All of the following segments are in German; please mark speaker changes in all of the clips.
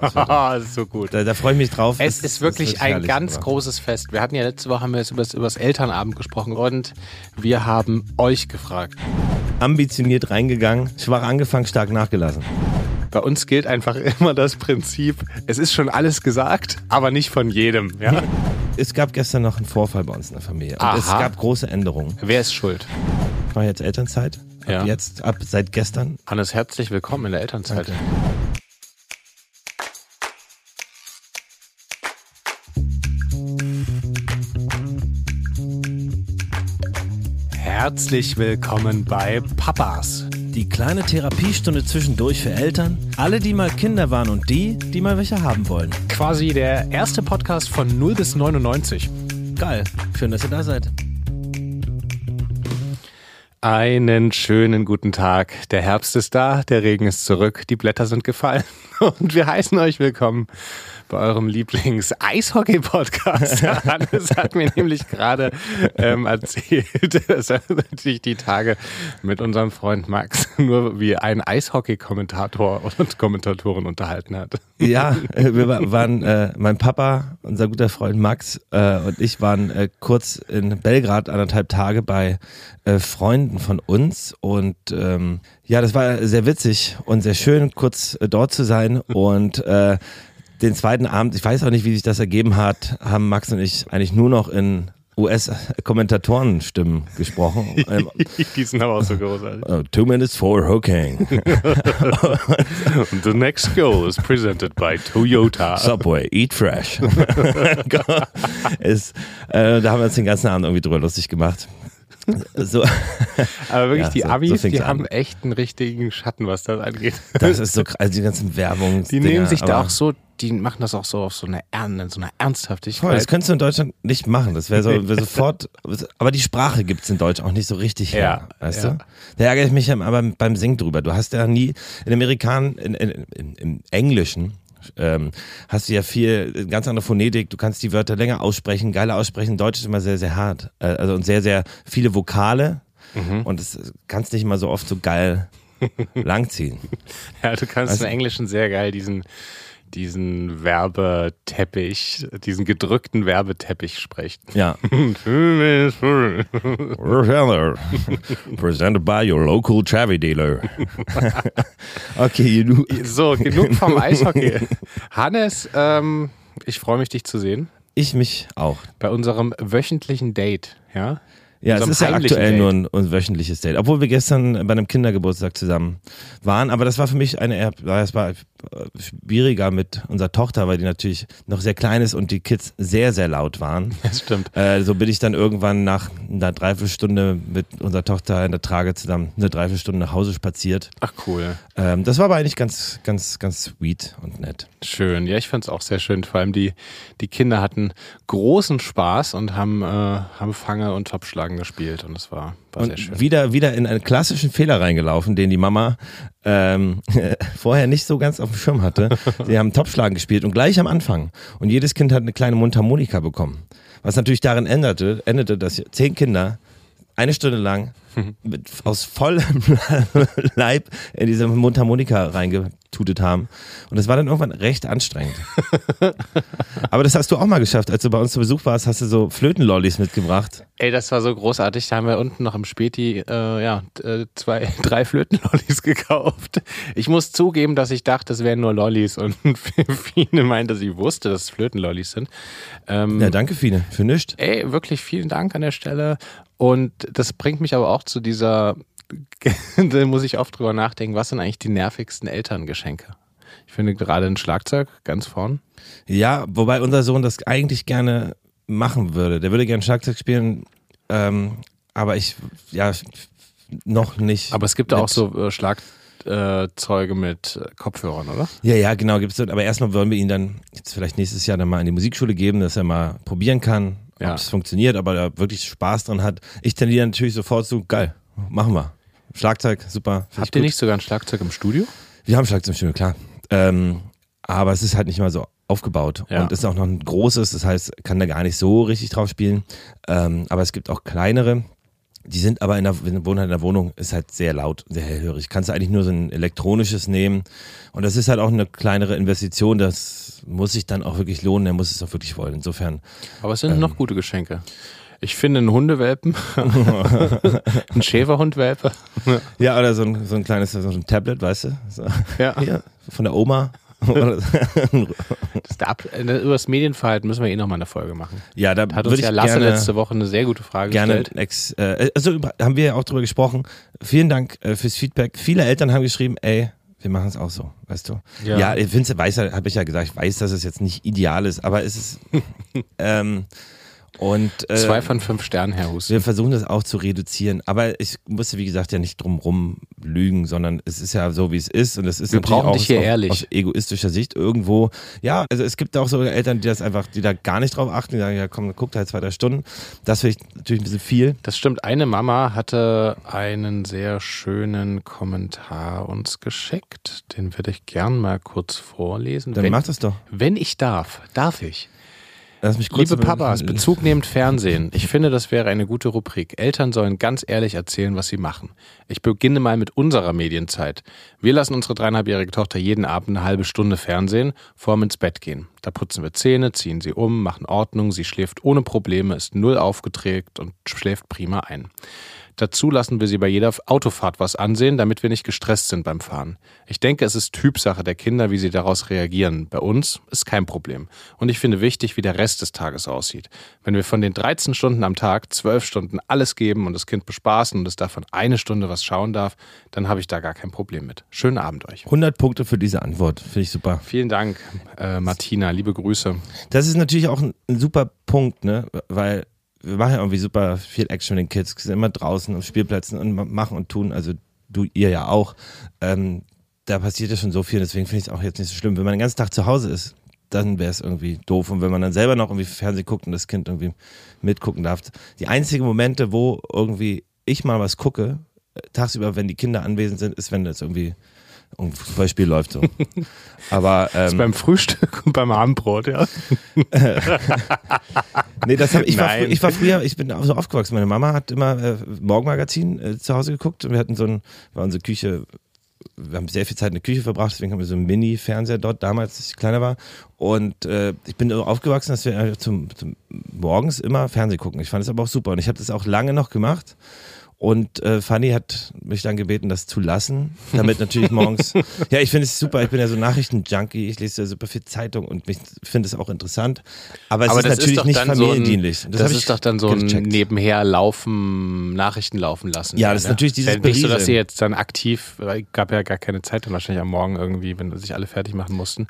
Speaker 1: das ist so gut.
Speaker 2: Da, da freue ich mich drauf.
Speaker 1: Es
Speaker 2: Das-
Speaker 1: ist wirklich ein
Speaker 2: herrlich,
Speaker 1: ganz
Speaker 2: aber-
Speaker 1: großes Fest. Wir hatten ja letzte Woche haben wir jetzt über das, über das Elternabend gesprochen und wir haben euch gefragt.
Speaker 2: ambitioniert reingegangen, schwach angefangen, stark nachgelassen.
Speaker 1: Bei uns gilt einfach immer das Prinzip, es ist schon alles gesagt, aber nicht von jedem. Ja?
Speaker 2: Es gab gestern noch einen Vorfall bei uns in der Familie. Es gab große Änderungen.
Speaker 1: Wer ist schuld?
Speaker 2: Ich mache jetzt Elternzeit. Ab
Speaker 1: Ja.
Speaker 2: jetzt, ab seit gestern.
Speaker 1: Hannes, herzlich willkommen in der Elternzeit.
Speaker 2: Danke.
Speaker 1: Herzlich willkommen bei Papas.
Speaker 2: Die kleine Therapiestunde zwischendurch für Eltern, alle, die mal Kinder waren und die, die mal welche haben wollen.
Speaker 1: Quasi der erste Podcast von 0 bis 99.
Speaker 2: Geil. Schön, dass ihr da seid.
Speaker 1: Einen schönen guten Tag. Der Herbst ist da, der Regen ist zurück, die Blätter sind gefallen und wir heißen euch willkommen bei eurem Lieblings-Eishockey-Podcast. Hannes hat mir nämlich gerade ähm, erzählt, dass er sich die Tage mit unserem Freund Max nur wie ein Eishockey-Kommentator und Kommentatorin unterhalten hat.
Speaker 2: Ja, äh, wir wa- waren, äh, mein Papa, unser guter Freund Max äh, und ich waren äh, kurz in Belgrad anderthalb Tage bei äh, Freunden von uns und ähm, ja, das war sehr witzig und sehr schön, kurz äh, dort zu sein und den zweiten Abend, ich weiß auch nicht, wie sich das ergeben hat, haben Max und ich eigentlich nur noch in US-Kommentatorenstimmen gesprochen. Ähm,
Speaker 1: Die sind aber auch so großartig.
Speaker 2: uh, two minutes for.
Speaker 1: Und the next goal is presented by Toyota.
Speaker 2: Subway, eat fresh. ist, äh, da haben wir uns den ganzen Abend irgendwie drüber lustig gemacht. So,
Speaker 1: Aber wirklich,
Speaker 2: Ja,
Speaker 1: die
Speaker 2: so-
Speaker 1: Abis,
Speaker 2: so
Speaker 1: die
Speaker 2: an.
Speaker 1: haben echt einen richtigen Schatten, was das angeht.
Speaker 2: das ist so krass, also die ganzen Werbungen.
Speaker 1: Die nehmen sich da auch so, die machen das auch so auf so eine, Ern so eine Ernsthaftigkeit.
Speaker 2: Voll, das könntest du in Deutschland nicht machen. Das wäre so wär sofort. Aber die Sprache gibt's in Deutsch auch nicht so richtig her.
Speaker 1: Ja,
Speaker 2: weißt
Speaker 1: ja.
Speaker 2: du? Da ärgere ich mich aber beim Singen drüber. Du hast ja nie in Amerikan, in, in, in, im Englischen. Ähm, hast du ja viel, ganz andere Phonetik, du kannst die Wörter länger aussprechen, geiler aussprechen. Deutsch ist immer sehr, sehr hart. Äh, also und sehr, sehr viele Vokale und das kannst nicht mal so oft so geil langziehen.
Speaker 1: ja, du kannst
Speaker 2: Weißt
Speaker 1: im Englischen sehr geil diesen, diesen Werbeteppich, diesen gedrückten Werbeteppich sprechen.
Speaker 2: Ja. Presented by your local Travi dealer. okay, du.
Speaker 1: So, genug vom Eishockey. Hannes, ähm, ich freue mich, dich zu sehen.
Speaker 2: Ich mich auch.
Speaker 1: Bei unserem wöchentlichen Date, ja?
Speaker 2: Ja, es ist ja aktuell
Speaker 1: Date.
Speaker 2: nur ein, ein wöchentliches Date. Obwohl wir gestern bei einem Kindergeburtstag zusammen waren. Aber das war für mich eine das war schwieriger mit unserer Tochter, weil die natürlich noch sehr klein ist und die Kids sehr, sehr laut waren.
Speaker 1: Das stimmt.
Speaker 2: Äh, so bin ich dann irgendwann nach einer Dreiviertelstunde mit unserer Tochter in der Trage zusammen eine Dreiviertelstunde nach Hause spaziert.
Speaker 1: Ach cool.
Speaker 2: Ähm, das war aber eigentlich ganz, ganz, ganz sweet und nett.
Speaker 1: Schön, ja, ich fand es auch sehr schön. Vor allem die, die Kinder hatten großen Spaß und haben, äh, haben Fange und Topschlagen gespielt und es war, war
Speaker 2: Und wieder, wieder in einen klassischen Fehler reingelaufen, den die Mama ähm, vorher nicht so ganz auf dem Schirm hatte. Sie haben Topschlagen gespielt und gleich am Anfang. Und jedes Kind hat eine kleine Mundharmonika bekommen. Was natürlich darin endete, endete, dass zehn Kinder eine Stunde lang mit, aus vollem Leib in diese Mundharmonika reingetutet haben. Und das war dann irgendwann recht anstrengend. Aber das hast du auch mal geschafft. Als du bei uns zu Besuch warst, hast du so Flötenlollis mitgebracht.
Speaker 1: Ey, das war so großartig. Da haben wir unten noch im Späti äh, ja, äh, zwei, drei Flötenlollis gekauft. Ich muss zugeben, dass ich dachte, es wären nur Lollis und Fine meinte, sie wusste, dass es Flötenlollis sind. Ähm,
Speaker 2: Ja, danke, Fine, für nichts.
Speaker 1: Ey, wirklich vielen Dank an der Stelle. Und das bringt mich aber auch zu dieser, da muss ich oft drüber nachdenken, was sind eigentlich die nervigsten Elterngeschenke? Ich finde gerade ein Schlagzeug ganz vorn.
Speaker 2: Ja, wobei unser Sohn das eigentlich gerne machen würde. Der würde gerne Schlagzeug spielen, ähm, aber ich, ja, noch nicht.
Speaker 1: Aber es gibt da auch so äh, Schlagzeuge mit äh, Kopfhörern, oder?
Speaker 2: Ja, ja, genau, gibt's. Aber erstmal wollen wir ihn dann jetzt vielleicht nächstes Jahr dann mal in die Musikschule geben, dass er mal probieren kann,
Speaker 1: Ja.
Speaker 2: ob es funktioniert, aber er wirklich Spaß dran hat. Ich tendiere natürlich sofort zu, geil, machen wir. Schlagzeug, super.
Speaker 1: Habt ihr
Speaker 2: gut.
Speaker 1: nicht sogar ein Schlagzeug im Studio?
Speaker 2: Wir haben Schlagzeug im Studio, klar. Ähm, aber es ist halt nicht mal so aufgebaut
Speaker 1: Ja.
Speaker 2: und ist auch noch ein großes, das heißt, kann da gar nicht so richtig drauf spielen. Ähm, aber es gibt auch kleinere. Die sind aber in der, wohnen halt in der Wohnung, ist halt sehr laut, sehr hellhörig. Kannst du eigentlich nur so ein elektronisches nehmen. Und das ist halt auch eine kleinere Investition. Das muss sich dann auch wirklich lohnen. Er muss es auch wirklich wollen. Insofern.
Speaker 1: Aber es sind ähm, noch gute Geschenke. Ich finde einen Hundewelpen, einen Schäferhundwelpe.
Speaker 2: ja, oder so ein, so ein kleines so ein Tablet, weißt du? So.
Speaker 1: Ja.
Speaker 2: Hier, von der Oma.
Speaker 1: das Ab äh, über das Medienverhalten müssen wir eh nochmal eine Folge machen.
Speaker 2: Ja, da
Speaker 1: hat uns ja Lasse letzte Woche eine sehr gute Frage
Speaker 2: gerne
Speaker 1: gestellt.
Speaker 2: Äh, also haben wir ja auch drüber gesprochen. Vielen Dank äh, fürs Feedback. Viele Eltern haben geschrieben, ey, wir machen es auch so, weißt du? Ja, ja Vince weiß, habe ich ja gesagt, ich weiß, dass es jetzt nicht ideal ist, aber es ist ähm, und,
Speaker 1: äh, Zwei von fünf Sternen, Herr Hus.
Speaker 2: Wir versuchen das auch zu reduzieren. Aber ich musste, wie gesagt, ja nicht drumrum lügen, sondern es ist ja so, wie es ist. Und es ist
Speaker 1: wir
Speaker 2: natürlich
Speaker 1: auch
Speaker 2: aus,
Speaker 1: ehrlich.
Speaker 2: aus egoistischer Sicht irgendwo. Ja, also es gibt auch so Eltern, die das einfach, die da gar nicht drauf achten, die sagen, ja komm, guck halt zwei, drei Stunden. Das finde ich natürlich ein bisschen viel.
Speaker 1: Das stimmt. Eine Mama hatte einen sehr schönen Kommentar uns geschickt. Den würde ich gern mal kurz vorlesen.
Speaker 2: Dann
Speaker 1: wenn,
Speaker 2: mach das doch.
Speaker 1: Wenn ich darf, darf ich.
Speaker 2: Liebe
Speaker 1: Papas, Bezug nehmend Fernsehen. Ich finde, das wäre eine gute Rubrik. Eltern sollen ganz ehrlich erzählen, was sie machen. Ich beginne mal mit unserer Medienzeit. Wir lassen unsere dreieinhalbjährige Tochter jeden Abend eine halbe Stunde Fernsehen, vorm ins Bett gehen. Da putzen wir Zähne, ziehen sie um, machen Ordnung, sie schläft ohne Probleme, ist null aufgeträgt und schläft prima ein. Dazu lassen wir sie bei jeder Autofahrt was ansehen, damit wir nicht gestresst sind beim Fahren. Ich denke, es ist Typsache der Kinder, wie sie daraus reagieren. Bei uns ist kein Problem. Und ich finde wichtig, wie der Rest des Tages aussieht. Wenn wir von den 13 Stunden am Tag 12 Stunden alles geben und das Kind bespaßen und es davon eine Stunde was schauen darf, dann habe ich da gar kein Problem mit. Schönen Abend euch.
Speaker 2: 100 Punkte für diese Antwort. Finde ich super.
Speaker 1: Vielen Dank, äh, Martina. Liebe Grüße.
Speaker 2: Das ist natürlich auch ein, ein super Punkt, ne? weil wir machen ja irgendwie super viel Action mit den Kids, sind immer draußen auf Spielplätzen und machen und tun, also du, ihr ja auch. Ähm, da passiert ja schon so viel, deswegen finde ich es auch jetzt nicht so schlimm. Wenn man den ganzen Tag zu Hause ist, dann wäre es irgendwie doof. Und wenn man dann selber noch irgendwie Fernsehen guckt und das Kind irgendwie mitgucken darf. Die einzigen Momente, wo irgendwie ich mal was gucke, äh, tagsüber, wenn die Kinder anwesend sind, ist, wenn das irgendwie ein Fußballspiel läuft so. Aber ähm,
Speaker 1: das beim Frühstück und beim Abendbrot, ja.
Speaker 2: nee, das hab, ich, war ich war früher, ich bin so aufgewachsen. Meine Mama hat immer äh, Morgenmagazin äh, zu Hause geguckt und wir hatten so ein, war unsere Küche, wir haben sehr viel Zeit in der Küche verbracht, deswegen haben wir so einen Mini-Fernseher dort damals, als ich kleiner war. Und äh, ich bin aufgewachsen, dass wir zum, zum morgens immer Fernsehen gucken. Ich fand es aber auch super und ich habe das auch lange noch gemacht. Und äh, Fanny hat mich dann gebeten, das zu lassen, damit natürlich morgens. ja, ich finde es super. Ich bin ja so Nachrichtenjunkie. Ich lese ja super viel Zeitung und ich finde es auch interessant. Aber es Aber ist natürlich ist nicht familiendienlich.
Speaker 1: So ein, das, das ist doch dann so ein nebenher laufen, Nachrichten laufen lassen.
Speaker 2: Ja, das ist ne? natürlich dieses
Speaker 1: ja, Nicht so, dass sie jetzt dann aktiv, gab ja gar keine Zeit dann wahrscheinlich am Morgen irgendwie, wenn sich alle fertig machen mussten.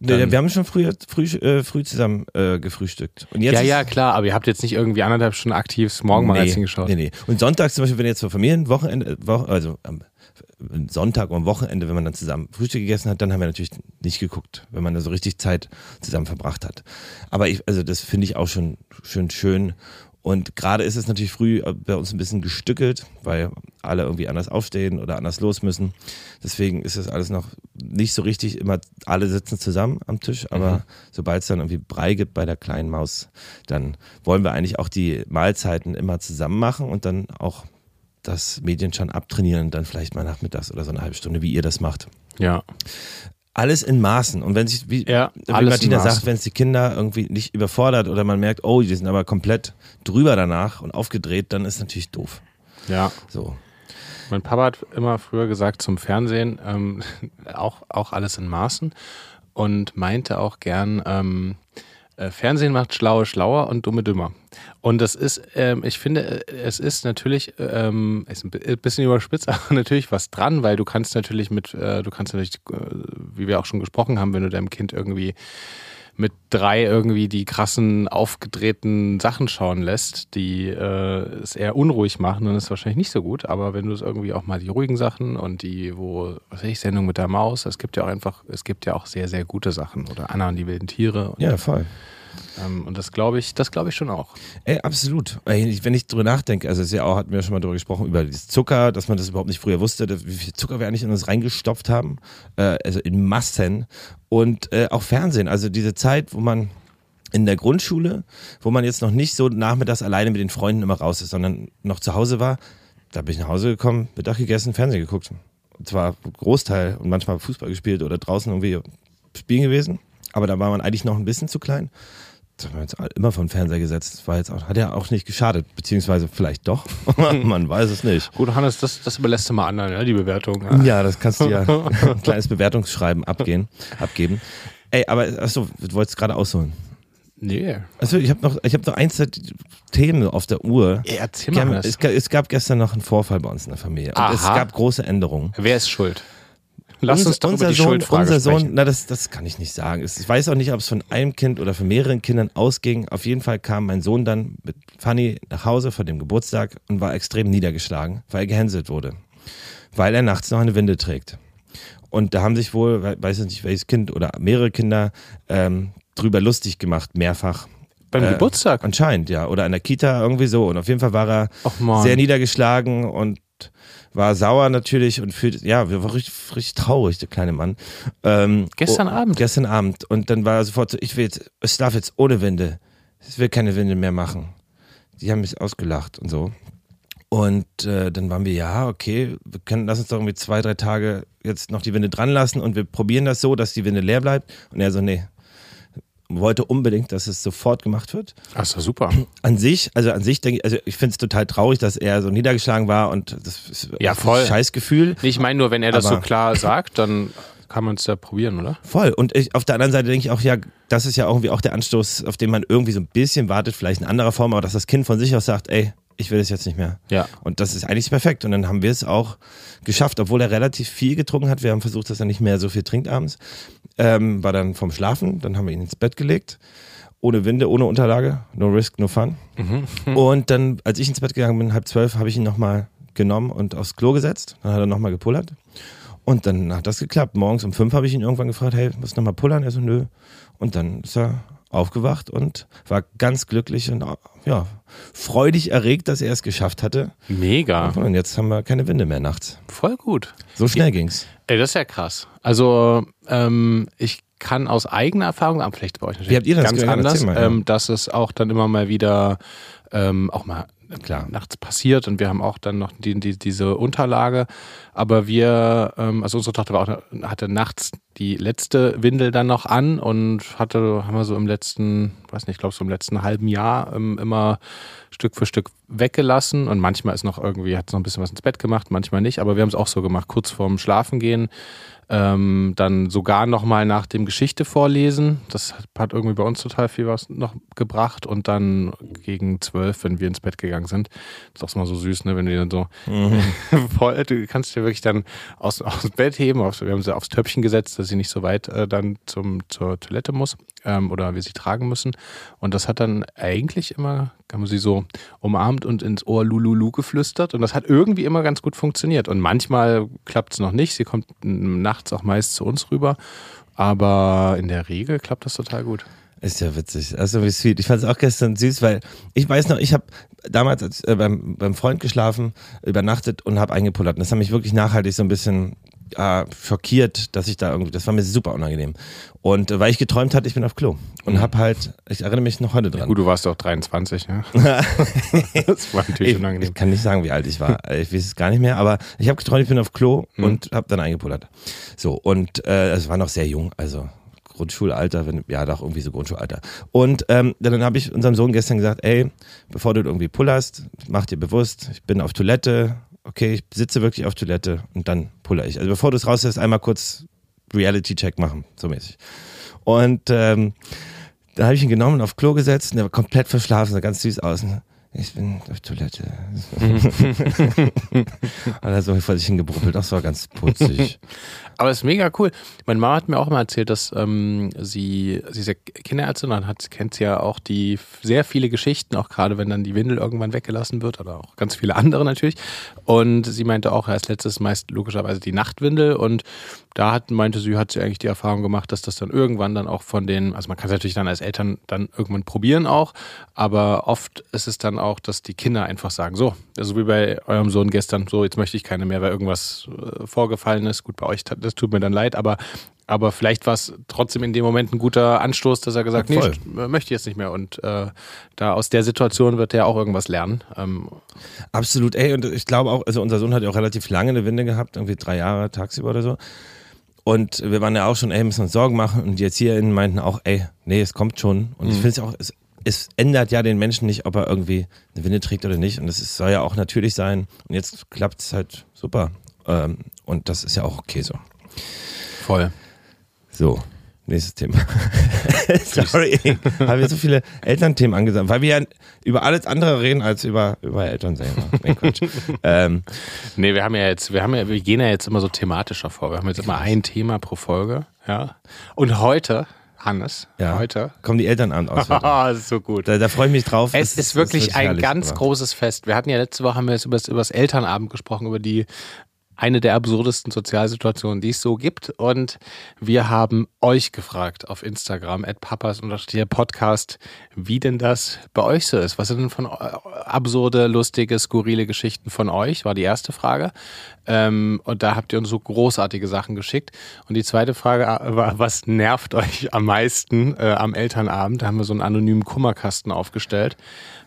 Speaker 2: Nee, wir haben schon früh, früh, äh, früh zusammen äh, gefrühstückt.
Speaker 1: Und jetzt ja, ja, klar, aber ihr habt jetzt nicht irgendwie anderthalb Stunden aktiv das Morgenmagazin
Speaker 2: nee,
Speaker 1: geschaut.
Speaker 2: Nee, nee. Und sonntags zum Beispiel, wenn ihr jetzt zur Familienwochenende, Woche, also am Sonntag und am Wochenende, wenn man dann zusammen Frühstück gegessen hat, dann haben wir natürlich nicht geguckt, wenn man da so richtig Zeit zusammen verbracht hat. Aber ich, also das finde ich auch schon, schon schön. Und gerade ist es natürlich früh bei uns ein bisschen gestückelt, weil alle irgendwie anders aufstehen oder anders los müssen. Deswegen ist das alles noch nicht so richtig immer, alle sitzen zusammen am Tisch, aber mhm. sobald es dann irgendwie Brei gibt bei der kleinen Maus, dann wollen wir eigentlich auch die Mahlzeiten immer zusammen machen und dann auch das Medienschein abtrainieren und dann vielleicht mal nachmittags oder so eine halbe Stunde, wie ihr das macht.
Speaker 1: Ja
Speaker 2: alles in Maßen. Und wenn sich, wie, ja, wie Martina sagt, wenn es die Kinder irgendwie nicht überfordert oder man merkt, oh, die sind aber komplett drüber danach und aufgedreht, dann ist natürlich doof.
Speaker 1: Ja.
Speaker 2: So.
Speaker 1: Mein Papa hat immer früher gesagt zum Fernsehen, ähm, auch, auch alles in Maßen und meinte auch gern, ähm, äh, Fernsehen macht Schlaue schlauer und Dumme dümmer. Und das ist, ähm, ich finde, äh, es ist natürlich, ähm, ist ein bisschen überspitzt, aber natürlich was dran, weil du kannst natürlich mit, äh, du kannst natürlich, äh, wie wir auch schon gesprochen haben, wenn du deinem Kind irgendwie mit drei irgendwie die krassen, aufgedrehten Sachen schauen lässt, die äh, es eher unruhig machen, dann ist es wahrscheinlich nicht so gut. Aber wenn du es irgendwie auch mal die ruhigen Sachen und die, wo, was weiß ich, Sendung mit der Maus, es gibt ja auch einfach, es gibt ja auch sehr, sehr gute Sachen. Oder Anna und die wilden Tiere.
Speaker 2: ja, voll.
Speaker 1: Ähm, und das glaube ich, das glaube ich schon auch.
Speaker 2: Ey, absolut. Wenn ich drüber nachdenke, also es ja auch, hatten wir schon mal darüber gesprochen, über das Zucker, dass man das überhaupt nicht früher wusste, wie viel Zucker wir eigentlich in uns reingestopft haben, äh, also in Massen. Und äh, auch Fernsehen, also diese Zeit, wo man in der Grundschule, wo man jetzt noch nicht so nachmittags alleine mit den Freunden immer raus ist, sondern noch zu Hause war, da bin ich nach Hause gekommen, Mittag gegessen, Fernsehen geguckt. Und zwar Großteil und manchmal Fußball gespielt oder draußen irgendwie spielen gewesen. Aber da war man eigentlich noch ein bisschen zu klein. Das haben wir jetzt immer vom Fernseher gesetzt. War jetzt auch, hat ja auch nicht geschadet, beziehungsweise vielleicht doch. man weiß es nicht.
Speaker 1: Gut, Hannes, das, das überlässt du mal anderen, ja, die Bewertung.
Speaker 2: Ja, das kannst du ja ein kleines Bewertungsschreiben abgehen, abgeben. Ey, aber achso, du wolltest gerade ausholen.
Speaker 1: Nee.
Speaker 2: Also ich habe noch, ich habe noch eins der Themen auf der Uhr.
Speaker 1: Ja, erzähl mal.
Speaker 2: Es, es gab gestern noch einen Vorfall bei uns in der Familie. Und
Speaker 1: Aha.
Speaker 2: es gab große Änderungen.
Speaker 1: Wer ist schuld? Lass
Speaker 2: unser,
Speaker 1: uns doch
Speaker 2: unser
Speaker 1: über die
Speaker 2: Sohn,
Speaker 1: Schuldfrage
Speaker 2: unser Sohn,
Speaker 1: sprechen.
Speaker 2: na das, das kann ich nicht sagen. Ich weiß auch nicht, ob es von einem Kind oder von mehreren Kindern ausging. Auf jeden Fall kam mein Sohn dann mit Fanny nach Hause von dem Geburtstag und war extrem niedergeschlagen, weil er gehänselt wurde. Weil er nachts noch eine Winde trägt. Und da haben sich wohl, we- weiß ich nicht, welches Kind oder mehrere Kinder ähm, drüber lustig gemacht, mehrfach.
Speaker 1: Beim
Speaker 2: Äh,
Speaker 1: Geburtstag?
Speaker 2: Anscheinend, ja. Oder in der Kita irgendwie so. Und auf jeden Fall war er sehr niedergeschlagen und war sauer natürlich und fühlt, ja, wir war richtig, richtig traurig, der kleine Mann. Ähm,
Speaker 1: Gestern
Speaker 2: oh,
Speaker 1: Abend?
Speaker 2: Gestern Abend. Und dann war er sofort so, ich will jetzt, es darf jetzt ohne Winde. Ich will keine Winde mehr machen. Die haben mich ausgelacht und so. Und äh, dann waren wir, ja, okay, wir können, lass uns doch irgendwie zwei, drei Tage jetzt noch die Winde dran lassen und wir probieren das so, dass die Winde leer bleibt. Und er so, nee. Wollte unbedingt, dass es sofort gemacht wird
Speaker 1: Ach so, super.
Speaker 2: an sich, also an sich denke ich, also ich finde es total traurig, dass er so niedergeschlagen war und das ist
Speaker 1: Ja,
Speaker 2: ein
Speaker 1: voll.
Speaker 2: Scheißgefühl.
Speaker 1: Nee, ich meine nur, wenn er das so
Speaker 2: Aber-
Speaker 1: klar sagt, dann kann man es ja probieren, oder?
Speaker 2: Voll. Und ich, auf der anderen Seite denke ich auch, ja, das ist ja irgendwie auch der Anstoß, auf den man irgendwie so ein bisschen wartet, vielleicht in anderer Form, aber dass das Kind von sich aus sagt, ey, ich will das jetzt nicht mehr.
Speaker 1: Ja.
Speaker 2: Und das ist eigentlich perfekt. Und dann haben wir es auch geschafft, obwohl er relativ viel getrunken hat. Wir haben versucht, dass er nicht mehr so viel trinkt abends. Ähm, war dann vom Schlafen, dann haben wir ihn ins Bett gelegt. Ohne Winde, ohne Unterlage. No risk, no fun. Und dann, als ich ins Bett gegangen bin, halb zwölf, habe ich ihn nochmal genommen und aufs Klo gesetzt. Dann hat er nochmal gepullert. Und dann hat das geklappt. Morgens um fünf habe ich ihn irgendwann gefragt, hey, musst du nochmal pullern? Er so, nö. Und dann ist er aufgewacht und war ganz glücklich und ja, freudig erregt, dass er es geschafft hatte.
Speaker 1: Mega.
Speaker 2: Und jetzt haben wir keine Winde mehr nachts.
Speaker 1: Voll gut.
Speaker 2: So schnell ging's.
Speaker 1: Ey, das ist ja krass. Also, ähm, ich kann aus eigener Erfahrung, aber vielleicht bei euch natürlich
Speaker 2: Wie habt ihr das
Speaker 1: ganz anders,
Speaker 2: mal, ja.
Speaker 1: ähm, dass es auch dann immer mal wieder ähm, auch mal
Speaker 2: Klar.
Speaker 1: nachts passiert und wir haben auch dann noch die, die, diese Unterlage. Aber wir, ähm, also unsere Tochter war auch, hatte nachts die letzte Windel dann noch an und hatte, haben wir so im letzten, weiß nicht, ich glaube so im letzten halben Jahr ähm, immer Stück für Stück weggelassen und manchmal ist noch irgendwie, hat es noch ein bisschen was ins Bett gemacht, manchmal nicht, aber wir haben es auch so gemacht, kurz vorm Schlafengehen ähm, dann sogar nochmal nach dem Geschichte vorlesen. Das hat, irgendwie bei uns total viel was noch gebracht. Und dann gegen zwölf, wenn wir ins Bett gegangen sind, ist auch mal so süß, ne? wenn du dann so voll, du kannst dir wirklich dann aus, aus dem Bett heben. Aufs, wir haben sie aufs Töpfchen gesetzt, dass sie nicht so weit äh, dann zum, zur Toilette muss ähm, oder wir sie tragen müssen. Und das hat dann eigentlich immer, haben wir sie so umarmt und ins Ohr Lululu geflüstert. Und das hat irgendwie immer ganz gut funktioniert. Und manchmal klappt es noch nicht. Sie kommt nachts auch meist zu uns rüber. Aber in der Regel klappt das total gut.
Speaker 2: Ist ja witzig. Also wie sweet. Ich fand es auch gestern süß, weil ich weiß noch, ich habe damals als, äh, beim, beim Freund geschlafen, übernachtet und habe eingepullert. Und das hat mich wirklich nachhaltig so ein bisschen äh, schockiert, dass ich da irgendwie, das war mir super unangenehm. Und äh, weil ich geträumt hatte, ich bin auf Klo. Und habe halt, ich erinnere mich noch heute dran.
Speaker 1: Gut, du warst auch 23, ja. das war natürlich
Speaker 2: Ich,
Speaker 1: unangenehm.
Speaker 2: ich kann nicht sagen, wie alt ich war. Ich weiß es gar nicht mehr, aber ich habe geträumt, ich bin auf Klo
Speaker 1: Mhm.
Speaker 2: und habe dann eingepullert. So, und äh, es war noch sehr jung, also Grundschulalter, wenn, ja doch irgendwie so Grundschulalter. Und ähm, dann habe ich unserem Sohn gestern gesagt, ey, bevor du irgendwie pullerst, mach dir bewusst, ich bin auf Toilette, okay, ich sitze wirklich auf Toilette und dann puller ich. Also bevor du es rauslässt, einmal kurz Reality-Check machen, so mäßig. Und ähm, da habe ich ihn genommen und auf Klo gesetzt und der war komplett verschlafen, sah ganz süß aus. Und Ich bin auf Toilette. Hat er so vor sich hingebrubbelt. Das war ganz putzig.
Speaker 1: Aber es ist mega cool. Meine Mama hat mir auch mal erzählt, dass ähm, sie, sie ist ja Kinderärztin und hat, kennt ja auch die sehr viele Geschichten, auch gerade wenn dann die Windel irgendwann weggelassen wird oder auch ganz viele andere natürlich. Und sie meinte auch, als letztes meist logischerweise die Nachtwindel und da hat, meinte sie, hat sie eigentlich die Erfahrung gemacht, dass das dann irgendwann dann auch von den, also man kann es natürlich dann als Eltern dann irgendwann probieren auch, aber oft ist es dann auch, dass die Kinder einfach sagen, so, also wie bei eurem Sohn gestern, so, jetzt möchte ich keine mehr, weil irgendwas äh, vorgefallen ist. Gut, bei euch, das tut mir dann leid, aber aber vielleicht war es trotzdem in dem Moment ein guter Anstoß, dass er gesagt hat, nee, ich möchte jetzt nicht mehr. Und äh, da aus der Situation wird er auch irgendwas lernen. Ähm
Speaker 2: Absolut, ey, und ich glaube auch, also unser Sohn hat ja auch relativ lange eine Winde gehabt, irgendwie drei Jahre tagsüber oder so. Und wir waren ja auch schon, ey, müssen uns Sorgen machen. Und die ErzieherInnen meinten auch, ey, nee, es kommt schon. Und mhm. ich finde es auch, es, es ändert ja den Menschen nicht, ob er irgendwie eine Winde trägt oder nicht. Und es soll ja auch natürlich sein. Und jetzt klappt es halt super. Ähm, und das ist ja auch okay so.
Speaker 1: Voll.
Speaker 2: So, nächstes Thema. Sorry, haben wir so viele Elternthemen angesammelt, weil wir ja über alles andere reden als über, über Eltern selber. Nee, Quatsch.
Speaker 1: ähm, nee, wir haben ja jetzt, wir haben ja, wir gehen ja jetzt immer so thematischer vor. Wir haben jetzt immer ein Thema pro Folge, ja. Und heute Hannes, ja. heute.
Speaker 2: Kommen die Elternabend aus.
Speaker 1: Ah, ist so gut.
Speaker 2: Da, da freue ich mich drauf.
Speaker 1: Es das, ist wirklich ein ganz aber. großes Fest. Wir hatten ja letzte Woche haben wir jetzt über das, über das Elternabend gesprochen, über die eine der absurdesten Sozialsituationen, die es so gibt. Und wir haben euch gefragt auf Instagram, at papas Podcast, wie denn das bei euch so ist. Was sind denn von äh, absurde, lustige, skurrile Geschichten von euch? War die erste Frage. Ähm, und da habt ihr uns so großartige Sachen geschickt. Und die zweite Frage äh, war, was nervt euch am meisten äh, am Elternabend? Da haben wir so einen anonymen Kummerkasten aufgestellt.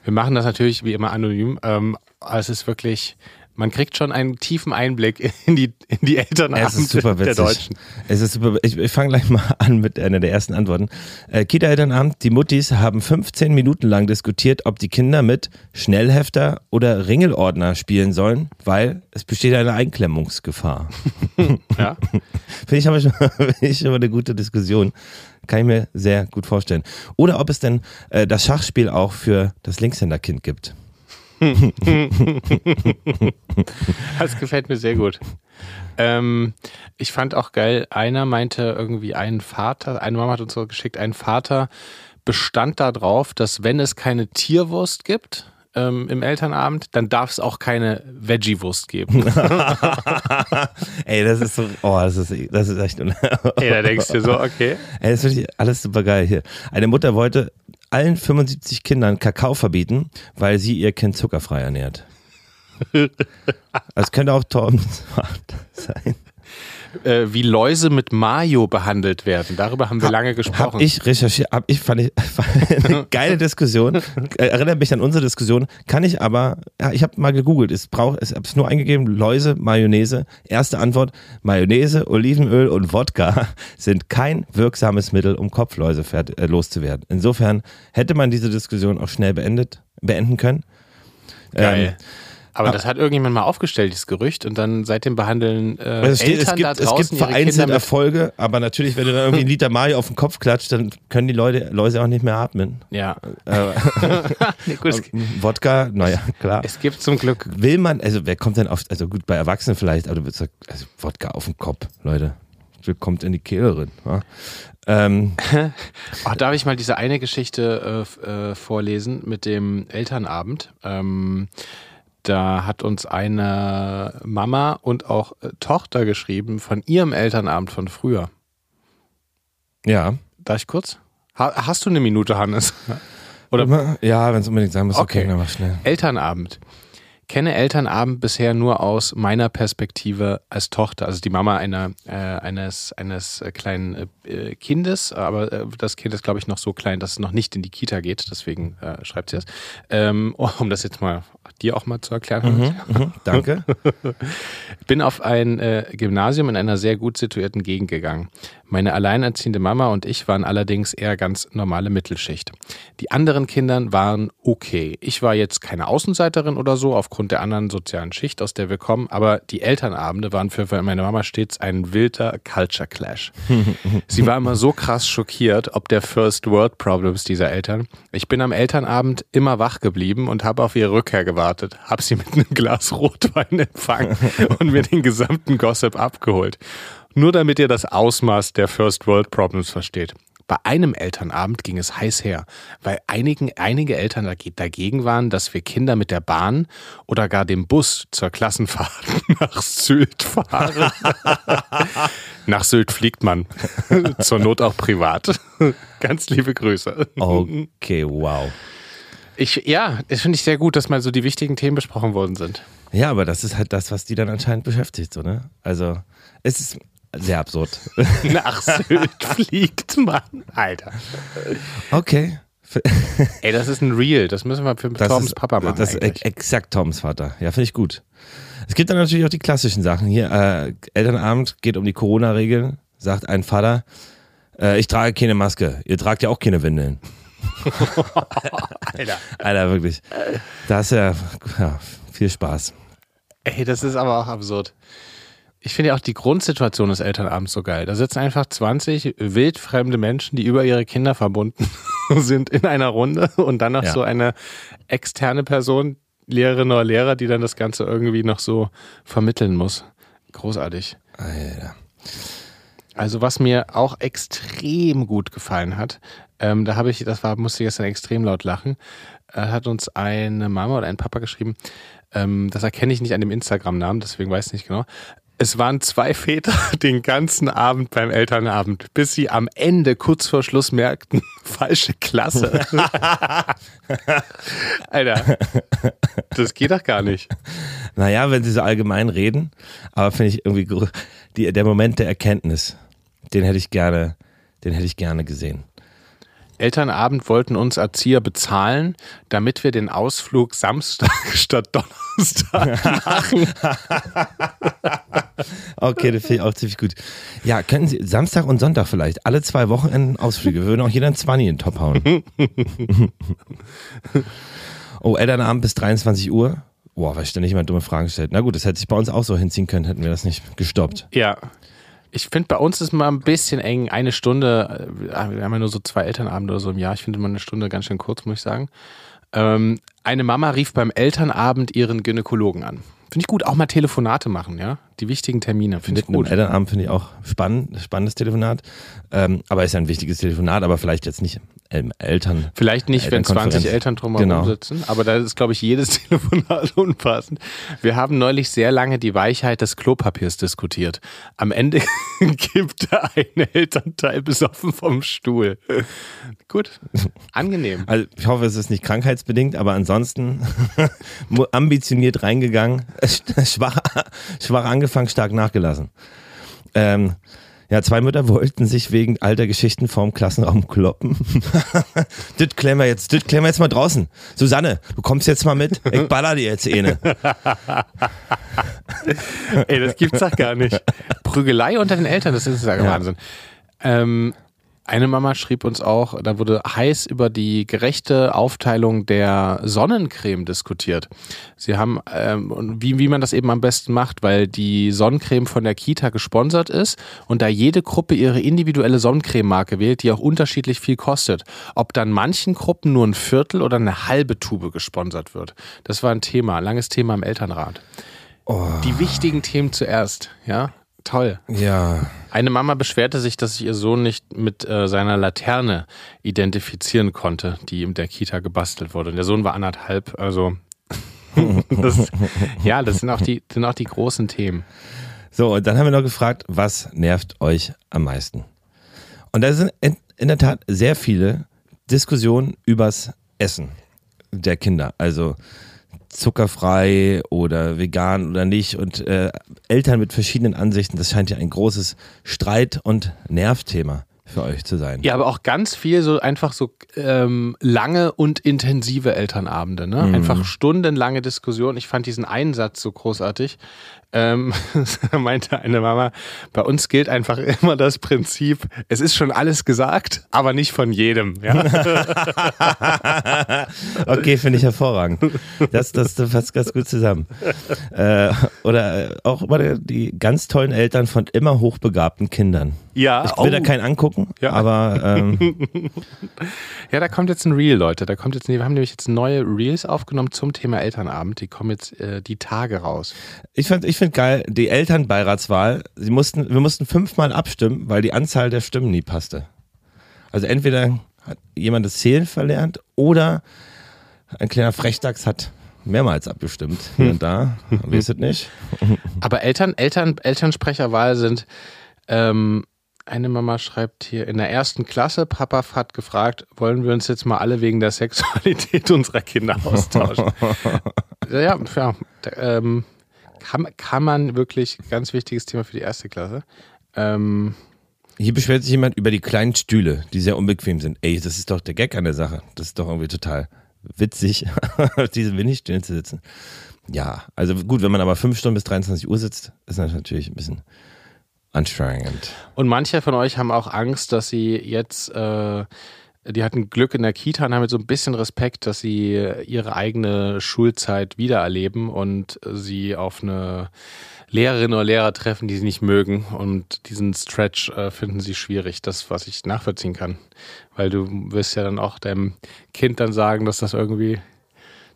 Speaker 1: Wir machen das natürlich wie immer anonym. Ähm, es ist wirklich man kriegt schon einen tiefen Einblick in die, in die Elternabende der Deutschen.
Speaker 2: Es ist super. Ich, ich fange gleich mal an mit einer der ersten Antworten. Äh, Kita-Elternabend, die Muttis haben 15 Minuten lang diskutiert, ob die Kinder mit Schnellhefter oder Ringelordner spielen sollen, weil es besteht eine Einklemmungsgefahr. ja. Finde ich aber schon, ich schon eine gute Diskussion. Kann ich mir sehr gut vorstellen. Oder ob es denn äh, das Schachspiel auch für das Linkshänderkind gibt.
Speaker 1: das gefällt mir sehr gut. Ähm, ich fand auch geil, einer meinte irgendwie ein Vater, eine Mama hat uns so geschickt, ein Vater bestand darauf, dass wenn es keine Tierwurst gibt, ähm, im Elternabend, dann darf es auch keine Veggie-Wurst geben.
Speaker 2: Ey, das ist so, oh, das ist, das ist echt.
Speaker 1: Ey, da denkst du so, okay.
Speaker 2: Ey, das ist alles super geil hier. Eine Mutter wollte allen 75 Kindern Kakao verbieten, weil sie ihr Kind zuckerfrei ernährt. Das könnte auch Torben sein.
Speaker 1: Äh, wie Läuse mit Mayo behandelt werden. Darüber haben wir hab, lange gesprochen.
Speaker 2: Hab ich recherchiert, hab ich, fand ich fand eine geile Diskussion. Erinnert mich an unsere Diskussion. Kann ich aber, ja, ich habe mal gegoogelt, es braucht, es habe es nur eingegeben, Läuse, Mayonnaise. Erste Antwort, Mayonnaise, Olivenöl und Wodka sind kein wirksames Mittel, um Kopfläuse äh, loszuwerden. Insofern hätte man diese Diskussion auch schnell beendet, beenden können.
Speaker 1: Geil. Ähm, aber das hat irgendjemand mal aufgestellt, dieses Gerücht, und dann seitdem behandeln äh, also es, steht,
Speaker 2: Eltern
Speaker 1: es gibt,
Speaker 2: da draußen Es gibt vereinzelt Erfolge, aber natürlich, wenn du da irgendwie einen Liter Mayo auf den Kopf klatscht, dann können die Leute, Läuse auch nicht mehr atmen.
Speaker 1: Ja.
Speaker 2: Äh, nee, gut, Wodka, naja, klar.
Speaker 1: Es gibt zum Glück.
Speaker 2: Will man, also wer kommt denn auf, also gut, bei Erwachsenen vielleicht, aber du würdest sagen, also Wodka auf den Kopf, Leute. Kommt in die Kehle drin. Ja?
Speaker 1: Ähm, oh, darf ich mal diese eine Geschichte äh, äh, vorlesen mit dem Elternabend? Ähm, da hat uns eine Mama und auch äh, Tochter geschrieben von ihrem Elternabend von früher.
Speaker 2: Ja.
Speaker 1: Darf ich kurz? Ha hast du eine Minute, Hannes?
Speaker 2: Oder? Ja, wenn es unbedingt sein muss, okay, okay dann mach schnell.
Speaker 1: Elternabend kenne Elternabend bisher nur aus meiner Perspektive als Tochter, also die Mama einer, äh, eines, eines äh, kleinen äh, Kindes, aber äh, das Kind ist, glaube ich, noch so klein, dass es noch nicht in die Kita geht, deswegen äh, schreibt sie es. Ähm, um das jetzt mal dir auch mal zu erklären.
Speaker 2: Mhm, mhm, danke.
Speaker 1: Bin auf ein äh, Gymnasium in einer sehr gut situierten Gegend gegangen. Meine alleinerziehende Mama und ich waren allerdings eher ganz normale Mittelschicht. Die anderen Kinder waren okay. Ich war jetzt keine Außenseiterin oder so, aufgrund der anderen sozialen Schicht, aus der wir kommen, aber die Elternabende waren für meine Mama stets ein wilder Culture Clash. Sie war immer so krass schockiert, ob der First World Problems dieser Eltern. Ich bin am Elternabend immer wach geblieben und habe auf ihre Rückkehr gewartet, habe sie mit einem Glas Rotwein empfangen und mir den gesamten Gossip abgeholt. Nur damit ihr das Ausmaß der First World Problems versteht. Bei einem Elternabend ging es heiß her, weil einigen, einige Eltern dagegen waren, dass wir Kinder mit der Bahn oder gar dem Bus zur Klassenfahrt nach Sylt fahren. nach Sylt fliegt man. Zur Not auch privat. Ganz liebe Grüße.
Speaker 2: Okay, wow.
Speaker 1: Ich, ja, das finde ich sehr gut, dass mal so die wichtigen Themen besprochen worden sind.
Speaker 2: Ja, aber das ist halt das, was die dann anscheinend beschäftigt, so, ne? Also, es ist sehr absurd.
Speaker 1: Nach Sylt fliegt man. Alter.
Speaker 2: Okay.
Speaker 1: Ey, das ist ein Real. Das müssen wir für
Speaker 2: Das
Speaker 1: Toms
Speaker 2: ist,
Speaker 1: Papa machen.
Speaker 2: Das ist
Speaker 1: eigentlich.
Speaker 2: ex- exakt Toms Vater. Ja, finde ich gut. Es gibt dann natürlich auch die klassischen Sachen. Hier, äh, Elternabend geht um die Corona-Regeln. Sagt ein Vater, äh, ich trage keine Maske. Ihr tragt ja auch keine Windeln.
Speaker 1: Alter.
Speaker 2: Alter, wirklich. Das ist ja, ja viel Spaß.
Speaker 1: Ey, das ist aber auch absurd. Ich finde ja auch die Grundsituation des Elternabends so geil. Da sitzen einfach 20 wildfremde Menschen, die über ihre Kinder verbunden sind in einer Runde und dann noch
Speaker 2: Ja.
Speaker 1: so eine externe Person, Lehrerin oder Lehrer, die dann das Ganze irgendwie noch so vermitteln muss. Großartig.
Speaker 2: Alter.
Speaker 1: Also was mir auch extrem gut gefallen hat, ähm, da habe ich, das war, musste ich gestern extrem laut lachen, äh, hat uns eine Mama oder ein Papa geschrieben, ähm, das erkenne ich nicht an dem Instagram-Namen, deswegen weiß ich nicht genau. Es waren zwei Väter den ganzen Abend beim Elternabend, bis sie am Ende kurz vor Schluss merkten, falsche Klasse. Alter, das geht doch gar nicht.
Speaker 2: Naja, wenn sie so allgemein reden, aber finde ich irgendwie die, der Moment der Erkenntnis, den hätte ich gerne, den hätte ich gerne gesehen.
Speaker 1: Elternabend wollten uns Erzieher bezahlen, damit wir den Ausflug Samstag statt Donnerstag machen.
Speaker 2: Okay, das finde ich auch ziemlich gut. Ja, können Sie Samstag und Sonntag vielleicht, alle zwei Wochenenden Ausflüge. Wir würden auch jeder ein 20 in den Top hauen. oh, Elternabend bis 23 Uhr. Boah, weil ständig jemand dumme Fragen stellt. Na gut, das hätte sich bei uns auch so hinziehen können, hätten wir das nicht gestoppt.
Speaker 1: Ja. Ich finde, bei uns ist mal ein bisschen eng. Eine Stunde, äh, wir haben ja nur so zwei Elternabende oder so im Jahr. Ich finde mal eine Stunde ganz schön kurz, muss ich sagen. Ähm, eine Mama rief beim Elternabend ihren Gynäkologen an. Finde ich gut. Auch mal Telefonate machen, ja? Die wichtigen Termine. Finde ich gut.
Speaker 2: Elternabend finde ich auch spannend, spannendes Telefonat. Ähm, aber ist ja ein wichtiges Telefonat, aber vielleicht jetzt nicht Eltern.
Speaker 1: Vielleicht nicht, wenn 20
Speaker 2: Elternkonferenz.
Speaker 1: Eltern drumherum
Speaker 2: Genau.
Speaker 1: sitzen, aber da ist, glaube ich, jedes Telefonat unpassend. Wir haben neulich sehr lange die Weichheit des Klopapiers diskutiert. Am Ende gibt da ein Elternteil besoffen vom Stuhl. Gut, angenehm.
Speaker 2: Also ich hoffe, es ist nicht krankheitsbedingt, aber ansonsten ambitioniert reingegangen, schwach, schwach angefangen, stark nachgelassen. Ähm, ja, zwei Mütter wollten sich wegen alter Geschichten vorm Klassenraum kloppen. das klären wir jetzt, das klären wir jetzt mal draußen. Susanne, du kommst jetzt mal mit. Ich baller dir jetzt eine.
Speaker 1: Ey, das gibt's doch gar nicht. Prügelei unter den Eltern, das ist ja,
Speaker 2: Ja.
Speaker 1: Wahnsinn. Ähm, eine Mama schrieb uns auch, da wurde heiß über die gerechte Aufteilung der Sonnencreme diskutiert. Sie haben, ähm, und wie, wie man das eben am besten macht, weil die Sonnencreme von der Kita gesponsert ist und da jede Gruppe ihre individuelle Sonnencreme-Marke wählt, die auch unterschiedlich viel kostet. Ob dann manchen Gruppen nur ein Viertel oder eine halbe Tube gesponsert wird. Das war ein Thema, ein langes Thema im Elternrat. Die wichtigen Themen zuerst, ja? Toll.
Speaker 2: Ja,
Speaker 1: Eine Mama beschwerte sich, dass sich ihr Sohn nicht mit äh, seiner Laterne identifizieren konnte, die in der Kita gebastelt wurde. Und der Sohn war anderthalb, also das, ja, das sind auch die sind auch die großen Themen.
Speaker 2: So, und dann haben wir noch gefragt, was nervt euch am meisten? Und da sind in, in der Tat sehr viele Diskussionen übers Essen der Kinder. Also zuckerfrei oder vegan oder nicht. Und äh, Eltern mit verschiedenen Ansichten, das scheint ja ein großes Streit- und Nervthema für euch zu sein.
Speaker 1: Ja, aber auch ganz viel so einfach so ähm, lange und intensive Elternabende, ne? Einfach stundenlange Diskussionen. Ich fand diesen einen Satz so großartig. Ähm, da meinte eine Mama, bei uns gilt einfach immer das Prinzip, es ist schon alles gesagt, aber nicht von jedem. Ja?
Speaker 2: Okay, finde ich hervorragend. Das, das, das fasst ganz gut zusammen. Äh, oder äh, auch immer die ganz tollen Eltern von immer hochbegabten Kindern.
Speaker 1: Ja,
Speaker 2: Ich will da
Speaker 1: oh.
Speaker 2: keinen angucken,
Speaker 1: Ja.
Speaker 2: aber ähm,
Speaker 1: ja, da kommt jetzt ein Reel, Leute. Da kommt jetzt, wir haben nämlich jetzt neue Reels aufgenommen zum Thema Elternabend. Die kommen jetzt äh, die Tage raus.
Speaker 2: ich finde ich find geil, die Elternbeiratswahl, sie mussten, wir mussten fünfmal abstimmen, weil die Anzahl der Stimmen nie passte. Also entweder hat jemand das Zählen verlernt oder ein kleiner Frechdachs hat mehrmals abgestimmt. Hier und da, wisst ihr nicht.
Speaker 1: Aber Eltern, Eltern, Elternsprecherwahl sind ähm, Eine Mama schreibt hier, in der ersten Klasse, Papa hat gefragt, wollen wir uns jetzt mal alle wegen der Sexualität unserer Kinder austauschen? ja, ja, ähm, kann, kann man wirklich, ganz wichtiges Thema für die erste Klasse. Ähm,
Speaker 2: Hier beschwert sich jemand über die kleinen Stühle, die sehr unbequem sind. Ey, das ist doch der Gag an der Sache. Das ist doch irgendwie total witzig, auf diesen Mini-Stühlen zu sitzen. Ja, also gut, wenn man aber fünf Stunden bis 23 Uhr sitzt, ist das natürlich ein bisschen anstrengend.
Speaker 1: Und manche von euch haben auch Angst, dass sie jetzt, äh, die hatten Glück in der Kita und haben so ein bisschen Respekt, dass sie ihre eigene Schulzeit wiedererleben und sie auf eine Lehrerin oder Lehrer treffen, die sie nicht mögen. Und diesen Stretch äh, finden sie schwierig, das, was ich nachvollziehen kann. Weil du wirst ja dann auch deinem Kind dann sagen, dass das irgendwie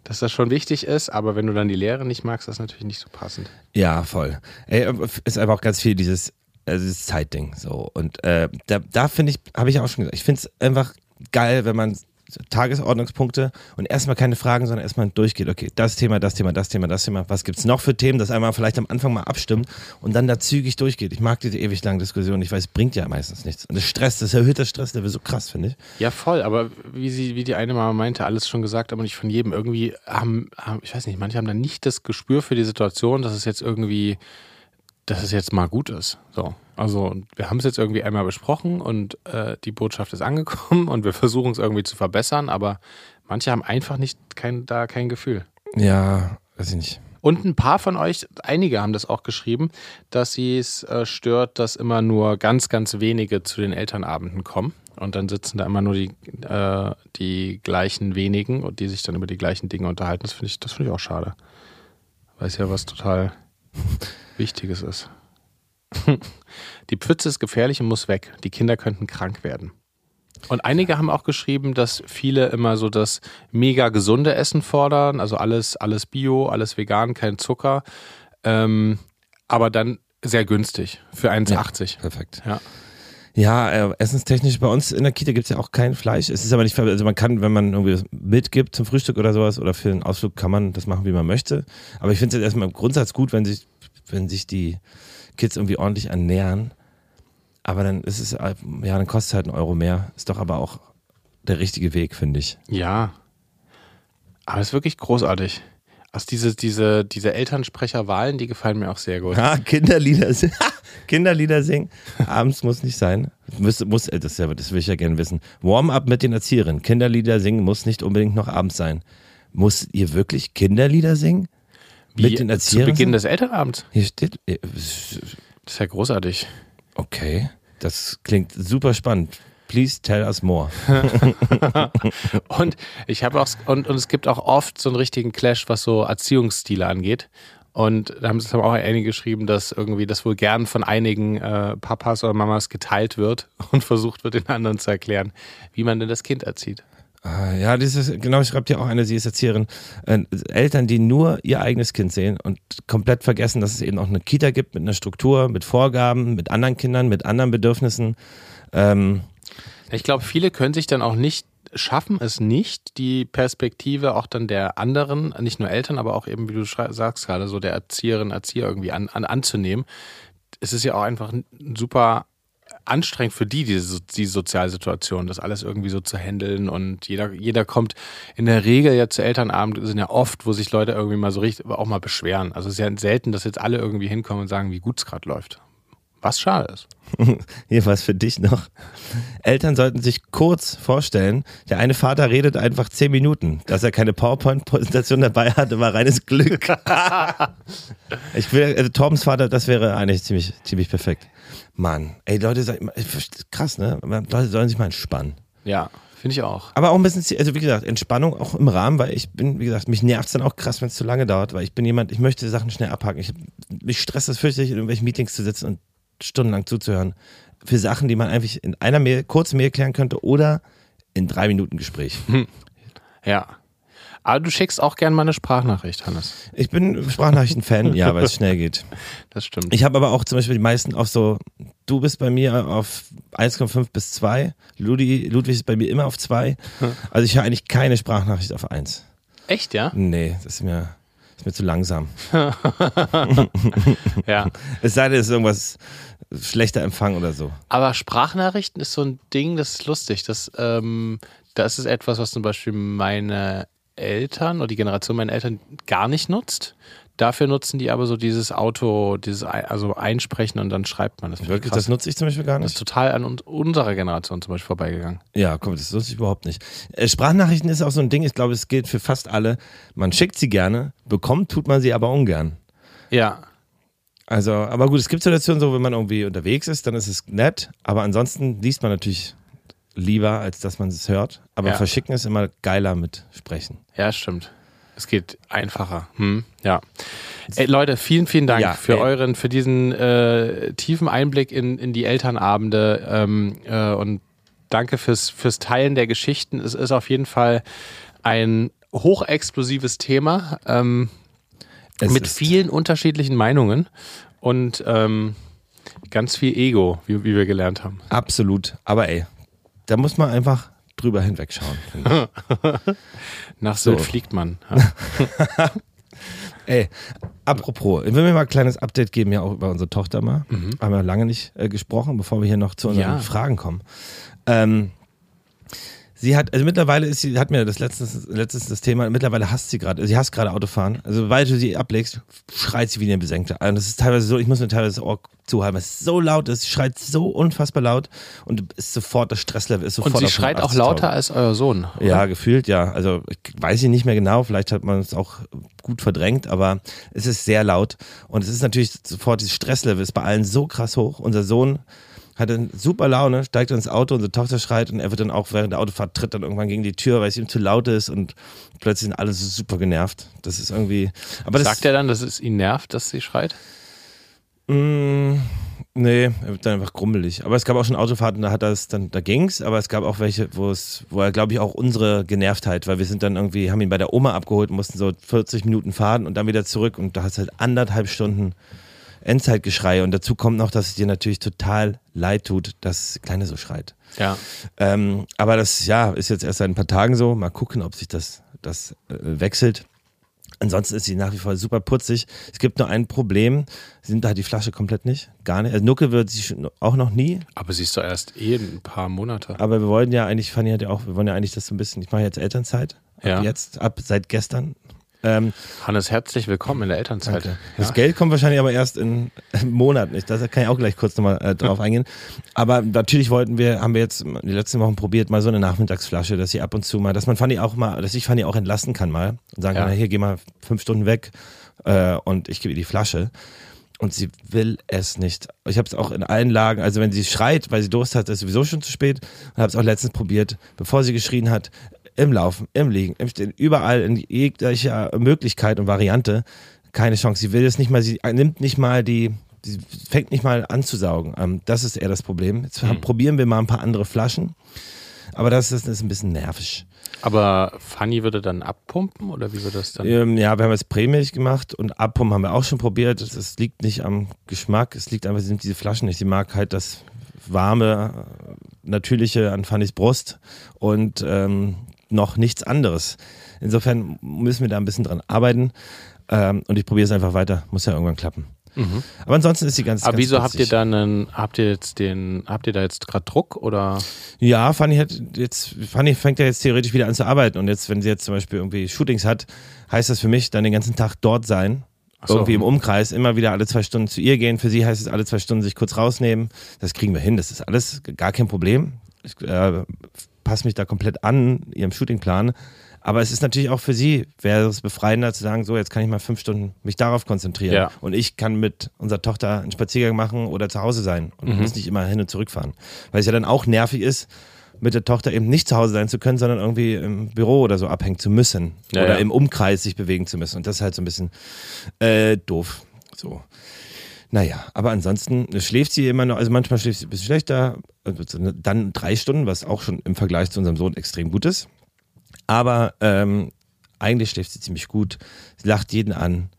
Speaker 1: dass das schon wichtig ist, aber wenn du dann die Lehre nicht magst, ist das natürlich nicht so passend.
Speaker 2: Ja, voll. Ey, ist einfach auch ganz viel dieses, also dieses Zeitding so. Und äh, da, da finde ich, habe ich auch schon gesagt, ich finde es einfach geil, wenn man Tagesordnungspunkte und erstmal keine Fragen, sondern erstmal durchgeht, okay, das Thema, das Thema, das Thema, das Thema, was gibt's noch für Themen, dass einmal vielleicht am Anfang mal abstimmt und dann da zügig durchgeht. Ich mag diese ewig langen Diskussionen, ich weiß, bringt ja meistens nichts. Und das Stress, das erhöht das Stresslevel so krass, finde ich.
Speaker 1: Ja, voll, aber wie sie, wie die eine Mama meinte, alles schon gesagt, aber nicht von jedem. Irgendwie haben, haben ich weiß nicht, manche haben dann nicht das Gespür für die Situation, dass es jetzt irgendwie dass es jetzt mal gut ist. So. Also wir haben es jetzt irgendwie einmal besprochen und äh, die Botschaft ist angekommen und wir versuchen es irgendwie zu verbessern, aber manche haben einfach nicht kein, da kein Gefühl.
Speaker 2: Ja, weiß ich nicht.
Speaker 1: Und ein paar von euch, einige haben das auch geschrieben, dass sie es äh, stört, dass immer nur ganz, ganz wenige zu den Elternabenden kommen. Und dann sitzen da immer nur die, äh, die gleichen wenigen und die sich dann über die gleichen Dinge unterhalten. Das finde ich, das finde ich auch schade. Weil es ja was total Wichtiges ist. Die Pfütze ist gefährlich und muss weg. Die Kinder könnten krank werden. Und einige haben auch geschrieben, dass viele immer so das mega gesunde Essen fordern, also alles, alles Bio, alles vegan, kein Zucker, ähm, aber dann sehr günstig für 1,80.
Speaker 2: Ja, perfekt.
Speaker 1: Ja.
Speaker 2: Ja, äh, essenstechnisch bei uns in der Kita gibt es ja auch kein Fleisch. Es ist aber nicht, also man kann, wenn man irgendwie das mitgibt zum Frühstück oder sowas oder für einen Ausflug, kann man das machen, wie man möchte. Aber ich finde es erstmal im Grundsatz gut, wenn sich, wenn sich die Kids irgendwie ordentlich ernähren. Aber dann ist es, äh, ja, dann kostet es halt einen Euro mehr. Ist doch aber auch der richtige Weg, finde ich.
Speaker 1: Ja. Aber es ist wirklich großartig. Also diese, diese, diese Elternsprecherwahlen, die gefallen mir auch sehr gut.
Speaker 2: Ha, Kinderlieder singen. Kinderlieder singen. Abends muss nicht sein. Muss, muss, äh, das, das will ich ja gerne wissen. Warm-up mit den Erzieherinnen. Kinderlieder singen muss nicht unbedingt noch abends sein. Muss ihr wirklich Kinderlieder singen?
Speaker 1: Wie, mit den Erzieherinnen? Zu Beginn des Elternabends.
Speaker 2: Hier steht. Äh,
Speaker 1: das ist ja großartig.
Speaker 2: Okay. Das klingt super spannend. Please tell us more.
Speaker 1: und ich habe auch und, und es gibt auch oft so einen richtigen Clash, was so Erziehungsstile angeht. Und da haben es auch einige geschrieben, dass irgendwie das wohl gern von einigen äh, Papas oder Mamas geteilt wird und versucht wird, den anderen zu erklären, wie man denn das Kind erzieht.
Speaker 2: Ah, ja, dieses, genau, schreibt ja auch eine, sie ist Erzieherin. Äh, Eltern, die nur ihr eigenes Kind sehen und komplett vergessen, dass es eben auch eine Kita gibt mit einer Struktur, mit Vorgaben, mit anderen Kindern, mit anderen Bedürfnissen. Ähm,
Speaker 1: ich glaube, viele können sich dann auch nicht schaffen es nicht, die Perspektive auch dann der anderen, nicht nur Eltern, aber auch eben, wie du sagst gerade, so der Erzieherin, Erzieher irgendwie an, an, anzunehmen. Es ist ja auch einfach super anstrengend für die, diese die Sozialsituation, das alles irgendwie so zu handeln und jeder, jeder kommt in der Regel ja zu Elternabend, sind ja oft, wo sich Leute irgendwie mal so richtig, auch mal beschweren. Also es ist ja selten, dass jetzt alle irgendwie hinkommen und sagen, wie gut es gerade läuft. Was schade ist.
Speaker 2: Hier was für dich noch. Eltern sollten sich kurz vorstellen, der eine Vater redet einfach zehn Minuten. Dass er keine PowerPoint-Präsentation dabei hatte, war reines Glück. ich will, also Torbens Vater, das wäre eigentlich ziemlich, ziemlich perfekt. Mann, ey Leute, krass, ne? Leute sollen sich mal entspannen.
Speaker 1: Ja, finde ich auch.
Speaker 2: Aber auch ein bisschen, also wie gesagt, Entspannung auch im Rahmen, weil ich bin, wie gesagt, mich nervt es dann auch krass, wenn es zu lange dauert, weil ich bin jemand, ich möchte Sachen schnell abhaken. Ich, mich stresst es fürchterlich, in irgendwelchen Meetings zu sitzen und stundenlang zuzuhören. Für Sachen, die man einfach in einer Mail, kurzen Mail klären könnte oder in drei Minuten Gespräch. Hm.
Speaker 1: Ja. Aber du schickst auch gerne mal eine Sprachnachricht, Hannes.
Speaker 2: Ich bin Sprachnachrichten-Fan, ja, weil es schnell geht.
Speaker 1: Das stimmt.
Speaker 2: Ich habe aber auch zum Beispiel die meisten auf so, du bist bei mir auf 1,5 bis 2, Ludwig, Ludwig ist bei mir immer auf 2. Also ich höre eigentlich keine Sprachnachricht auf 1.
Speaker 1: Echt, ja?
Speaker 2: Nee, das ist mir, Ist mir zu langsam.
Speaker 1: ja.
Speaker 2: Es sei denn, es ist irgendwas schlechter Empfang oder so.
Speaker 1: Aber Sprachnachrichten ist so ein Ding, das ist lustig. Das, ähm, das ist etwas, was zum Beispiel meine Eltern oder die Generation meiner Eltern gar nicht nutzt. Dafür nutzen die aber so dieses Auto, dieses also einsprechen und dann schreibt man das.
Speaker 2: Wirklich, das nutze ich zum Beispiel gar nicht.
Speaker 1: Das ist total an unserer Generation zum Beispiel vorbeigegangen.
Speaker 2: Ja, komm, das nutze ich überhaupt nicht. Äh, Sprachnachrichten ist auch so ein Ding, ich glaube, es gilt für fast alle. Man schickt sie gerne, bekommt tut man sie aber ungern.
Speaker 1: Ja.
Speaker 2: Also, aber gut, es gibt Situationen so, wenn man irgendwie unterwegs ist, dann ist es nett, aber ansonsten liest man natürlich lieber, als dass man es hört. Aber ja. verschicken ist immer geiler mit sprechen.
Speaker 1: Ja, stimmt. Es geht einfacher. Hm, ja. Ey, Leute, vielen, vielen Dank ja, für ey. euren, für diesen äh, tiefen Einblick in, in die Elternabende ähm, äh, und danke fürs, fürs Teilen der Geschichten. Es ist auf jeden Fall ein hochexplosives Thema ähm, mit vielen unterschiedlichen Meinungen und ähm, ganz viel Ego, wie, wie wir gelernt haben.
Speaker 2: Absolut. Aber ey, da muss man einfach drüber hinwegschauen.
Speaker 1: Nach Sylt so. fliegt man.
Speaker 2: Ey, apropos, ich will mir mal ein kleines Update geben, ja auch über unsere Tochter mal. Mhm. Haben wir lange nicht äh, gesprochen, bevor wir hier noch zu unseren ja. Fragen kommen. Ähm, Sie hat, also mittlerweile ist sie, hat mir das letztes, letztes das Thema, mittlerweile hasst sie gerade, sie hasst gerade Autofahren. Also, sobald du sie ablegst, schreit sie wie eine Besenkte. Und das ist teilweise so, ich muss mir teilweise das Ohr zuhalten, weil es so laut ist, sie schreit so unfassbar laut und ist sofort, das Stresslevel ist sofort
Speaker 1: Und sie schreit auch lauter als euer Sohn.
Speaker 2: Oder? Ja, gefühlt, ja. Also, ich weiß ich nicht mehr genau, vielleicht hat man es auch gut verdrängt, aber es ist sehr laut. Und es ist natürlich sofort, dieses Stresslevel ist bei allen so krass hoch. Unser Sohn, hatte super Laune, steigt ins Auto, unsere Tochter schreit und er wird dann auch während der Autofahrt tritt dann irgendwann gegen die Tür, weil es ihm zu laut ist und plötzlich sind alle so super genervt. Das ist irgendwie. Aber
Speaker 1: das, Sagt er dann, dass es ihn nervt, dass sie schreit?
Speaker 2: Mm, nee, er wird dann einfach grummelig. Aber es gab auch schon Autofahrten, da hat das dann, da ging's, aber es gab auch welche, wo es, wo er, glaube ich, auch unsere Genervtheit, weil wir sind dann irgendwie, haben ihn bei der Oma abgeholt, mussten so 40 Minuten fahren und dann wieder zurück und da hat es halt anderthalb Stunden Endzeitgeschrei. Und dazu kommt noch, dass es dir natürlich total leid tut, dass Kleine so schreit.
Speaker 1: Ja.
Speaker 2: Ähm, aber das, ja, ist jetzt erst seit ein paar Tagen so. Mal gucken, ob sich das, das äh, wechselt. Ansonsten ist sie nach wie vor super putzig. Es gibt nur ein Problem. Sie nimmt da die Flasche komplett nicht. Gar nicht. Also Nucke wird sie auch noch nie.
Speaker 1: Aber sie ist doch erst eh ein paar Monate.
Speaker 2: Aber wir wollen ja eigentlich, Fanny hat ja auch, wir wollen ja eigentlich das so ein bisschen, ich mache jetzt Elternzeit. Ab ja. jetzt, ab seit gestern
Speaker 1: ähm, Hannes, herzlich willkommen in der Elternzeit.
Speaker 2: Ja. Das Geld kommt wahrscheinlich aber erst in einem Monat nicht. Da kann ich auch gleich kurz nochmal äh, drauf eingehen. Aber natürlich wollten wir, haben wir jetzt die letzten Wochen probiert, mal so eine Nachmittagsflasche, dass sie ab und zu mal, dass man Fanny auch mal, dass ich Fanny auch entlasten kann mal und sagen ja. kann, hier geh mal fünf Stunden weg äh, und ich gebe ihr die Flasche. Und sie will es nicht. Ich habe es auch in allen Lagen, also wenn sie schreit, weil sie Durst hat, ist sowieso schon zu spät. Und habe es auch letztens probiert, bevor sie geschrien hat, im Laufen, im Liegen, im Stehen, überall in jeglicher Möglichkeit und Variante keine Chance. Sie will es nicht mal, sie nimmt nicht mal die, sie fängt nicht mal an zu saugen. Ähm, das ist eher das Problem. Jetzt mhm. probieren wir mal ein paar andere Flaschen. Aber das ist, das ist ein bisschen nervig.
Speaker 1: Aber Fanny würde dann abpumpen oder wie würde das dann?
Speaker 2: Ähm, ja, wir haben jetzt Prämilch gemacht und abpumpen haben wir auch schon probiert. Das liegt nicht am Geschmack, es liegt einfach, sie nimmt diese Flaschen nicht. Sie mag halt das warme, natürliche an Fannys Brust und ähm, noch nichts anderes. Insofern müssen wir da ein bisschen dran arbeiten. Ähm, und ich probiere es einfach weiter. Muss ja irgendwann klappen. Mhm. Aber ansonsten ist die ganz.
Speaker 1: Aber
Speaker 2: ganz
Speaker 1: wieso habt ihr dann einen, habt ihr jetzt den, habt ihr da jetzt gerade Druck oder?
Speaker 2: Ja, Fanny hat jetzt, Fanny fängt ja jetzt theoretisch wieder an zu arbeiten und jetzt, wenn sie jetzt zum Beispiel irgendwie Shootings hat, heißt das für mich dann den ganzen Tag dort sein. So. Irgendwie im Umkreis, immer wieder alle zwei Stunden zu ihr gehen. Für sie heißt es alle zwei Stunden sich kurz rausnehmen. Das kriegen wir hin. Das ist alles gar kein Problem. Ich, äh, passe mich da komplett an, ihrem Shootingplan. Aber es ist natürlich auch für sie, wäre es befreiender zu sagen, so, jetzt kann ich mal fünf Stunden mich darauf konzentrieren. Ja. Und ich kann mit unserer Tochter einen Spaziergang machen oder zu Hause sein und mhm. muss nicht immer hin und zurück fahren. Weil es ja dann auch nervig ist, mit der Tochter eben nicht zu Hause sein zu können, sondern irgendwie im Büro oder so abhängen zu müssen. Ja, oder ja. im Umkreis sich bewegen zu müssen. Und das ist halt so ein bisschen äh, doof. So. Naja, aber ansonsten schläft sie immer noch, also manchmal schläft sie ein bisschen schlechter, also dann drei Stunden, was auch schon im Vergleich zu unserem Sohn extrem gut ist. Aber ähm, eigentlich schläft sie ziemlich gut, sie lacht jeden an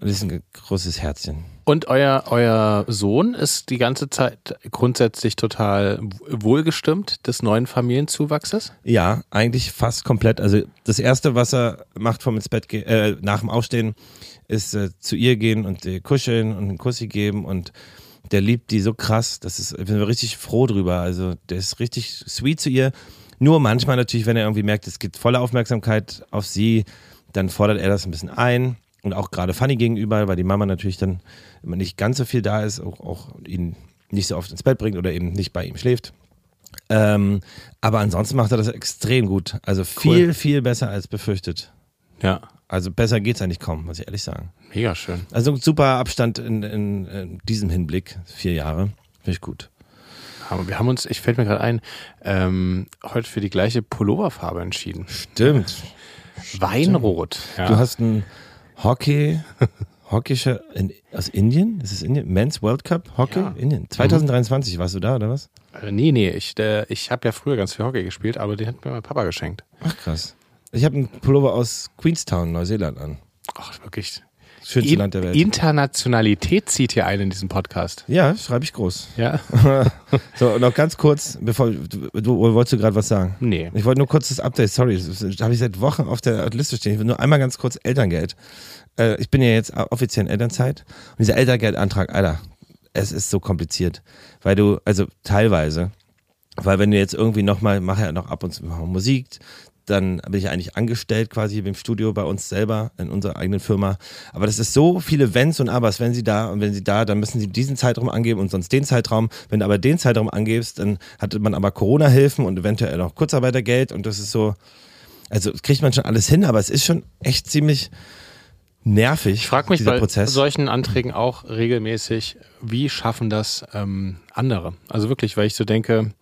Speaker 2: Und ist ein großes Herzchen.
Speaker 1: Und euer, euer Sohn ist die ganze Zeit grundsätzlich total wohlgestimmt des neuen Familienzuwachses?
Speaker 2: Ja, eigentlich fast komplett. Also das Erste, was er macht vom ins Bett äh, nach dem Aufstehen, ist äh, zu ihr gehen und äh, kuscheln und einen Kussi geben und der liebt die so krass, das ist, bin richtig froh drüber. Also der ist richtig sweet zu ihr. Nur manchmal natürlich, wenn er irgendwie merkt, es gibt volle Aufmerksamkeit auf sie, dann fordert er das ein bisschen ein und auch gerade Fanny gegenüber, weil die Mama natürlich dann immer nicht ganz so viel da ist, auch, auch ihn nicht so oft ins Bett bringt oder eben nicht bei ihm schläft. Ähm, aber ansonsten macht er das extrem gut. Also viel, cool. viel besser als befürchtet.
Speaker 1: Ja.
Speaker 2: Also besser geht's eigentlich kaum, muss ich ehrlich sagen.
Speaker 1: Mega schön.
Speaker 2: Also super Abstand in, in, in diesem Hinblick, vier Jahre. Finde ich gut.
Speaker 1: Aber wir haben uns, ich fällt mir gerade ein, ähm, heute für die gleiche Pulloverfarbe entschieden.
Speaker 2: Stimmt.
Speaker 1: Weinrot.
Speaker 2: Ja. Du hast ein Hockey, Hockeyscher in, aus Indien? Ist es Indien? Men's World Cup Hockey? Ja. Indien. 2023 mhm. warst du da, oder was?
Speaker 1: Äh, nee, nee. Ich, ich habe ja früher ganz viel Hockey gespielt, aber den hat mir mein Papa geschenkt.
Speaker 2: Ach krass. Ich habe einen Pullover aus Queenstown, Neuseeland an.
Speaker 1: Ach, wirklich.
Speaker 2: Schönste in Land der Welt.
Speaker 1: Internationalität zieht hier ein in diesem Podcast.
Speaker 2: Ja, schreibe ich groß.
Speaker 1: Ja.
Speaker 2: so, noch ganz kurz, bevor du, du wolltest du gerade was sagen?
Speaker 1: Nee.
Speaker 2: Ich wollte nur kurz das Update, sorry, das habe ich seit Wochen auf der Liste stehen. Ich will nur einmal ganz kurz Elterngeld. Äh, ich bin ja jetzt offiziell in Elternzeit und dieser Elterngeldantrag, Alter, es ist so kompliziert, weil du, also teilweise, weil wenn du jetzt irgendwie nochmal, mache ja noch ab und zu Musik, dann bin ich eigentlich angestellt quasi im Studio bei uns selber, in unserer eigenen Firma. Aber das ist so viele Wenns und Abers. Wenn Sie da und wenn Sie da, dann müssen Sie diesen Zeitraum angeben und sonst den Zeitraum. Wenn du aber den Zeitraum angibst, dann hatte man aber Corona-Hilfen und eventuell noch Kurzarbeitergeld und das ist so, also kriegt man schon alles hin, aber es ist schon echt ziemlich nervig.
Speaker 1: Ich frage mich bei Prozess. solchen Anträgen auch regelmäßig, wie schaffen das ähm, andere? Also wirklich, weil ich so denke,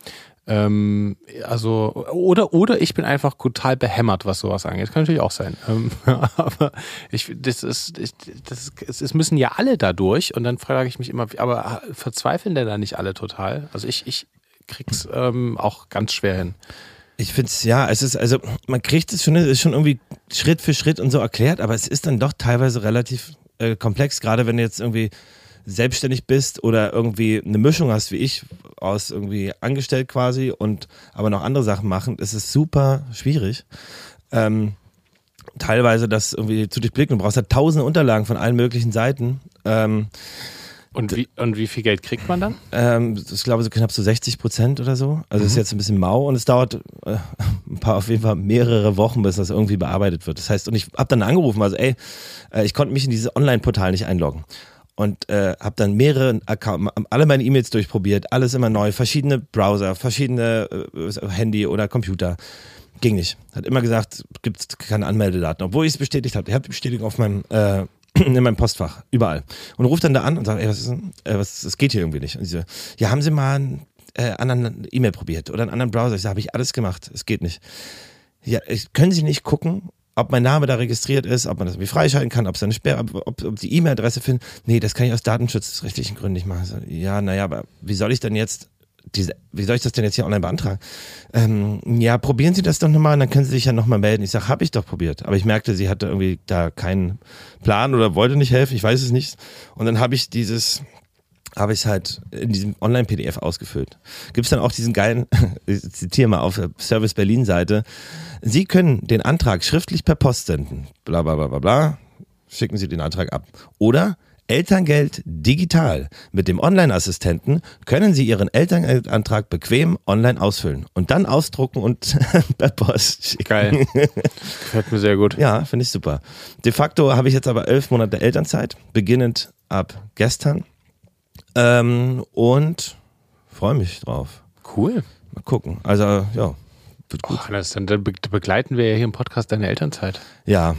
Speaker 1: ähm, also, oder, oder ich bin einfach total behämmert, was sowas angeht. Kann natürlich auch sein. Ähm, aber ich, das ist, ich, das es müssen ja alle da durch und dann frage ich mich immer, aber verzweifeln denn da nicht alle total? Also ich, ich krieg's ähm, auch ganz schwer hin.
Speaker 2: Ich finde es, ja, es ist, also man kriegt es schon, es ist schon irgendwie Schritt für Schritt und so erklärt, aber es ist dann doch teilweise relativ äh, komplex, gerade wenn jetzt irgendwie selbstständig bist oder irgendwie eine Mischung hast wie ich, aus irgendwie angestellt quasi und aber noch andere Sachen machen, ist es super schwierig. Ähm, teilweise das irgendwie zu durchblicken. Du brauchst halt tausende Unterlagen von allen möglichen Seiten. Ähm,
Speaker 1: und wie, und wie viel Geld kriegt man dann?
Speaker 2: Ähm, ich glaube so knapp so 60 Prozent oder so. Also mhm. ist jetzt ein bisschen mau und es dauert äh, ein paar auf jeden Fall mehrere Wochen, bis das irgendwie bearbeitet wird. Das heißt, und ich habe dann angerufen, also ey, äh, ich konnte mich in dieses Online-Portal nicht einloggen und äh, habe dann mehrere Accounts, alle meine E-Mails durchprobiert, alles immer neu, verschiedene Browser, verschiedene äh, Handy oder Computer. Ging nicht. Hat immer gesagt, gibt keine Anmeldedaten, obwohl ich es bestätigt habe. Ich habe die Bestätigung auf meinem äh, in meinem Postfach, überall. Und ruft dann da an und sagt, ey, was ist denn, äh, was, das geht hier irgendwie nicht. Und sie so, ja, haben Sie mal einen äh, anderen E-Mail probiert oder einen anderen Browser? Ich sage, habe ich alles gemacht, es geht nicht. Ja, können Sie nicht gucken, ob mein Name da registriert ist, ob man das irgendwie freischalten kann, ob es eine Sperre, ob, ob die E-Mail-Adresse finden. Nee, das kann ich aus datenschutzrechtlichen Gründen nicht machen. So, ja, naja, aber wie soll ich denn jetzt diese, wie soll ich das denn jetzt hier online beantragen? Ähm, ja, probieren Sie das doch nochmal dann können Sie sich ja nochmal melden. Ich sage, habe ich doch probiert. Aber ich merkte, sie hatte irgendwie da keinen Plan oder wollte nicht helfen, ich weiß es nicht. Und dann habe ich dieses, habe ich es halt in diesem Online-PDF ausgefüllt. Gibt es dann auch diesen geilen, ich zitiere mal auf der Service Berlin-Seite, Sie können den Antrag schriftlich per Post senden. Bla bla bla bla bla. Schicken Sie den Antrag ab. Oder Elterngeld digital. Mit dem Online-Assistenten können Sie Ihren Elterngeldantrag bequem online ausfüllen und dann ausdrucken und per Post
Speaker 1: schicken. Geil. Gefällt mir sehr gut.
Speaker 2: Ja, finde ich super. De facto habe ich jetzt aber elf Monate Elternzeit, beginnend ab gestern. Ähm, und freue mich drauf.
Speaker 1: Cool.
Speaker 2: Mal gucken. Also, ja,
Speaker 1: wird gut. Oh, das, dann begleiten wir ja hier im Podcast deine Elternzeit.
Speaker 2: Ja.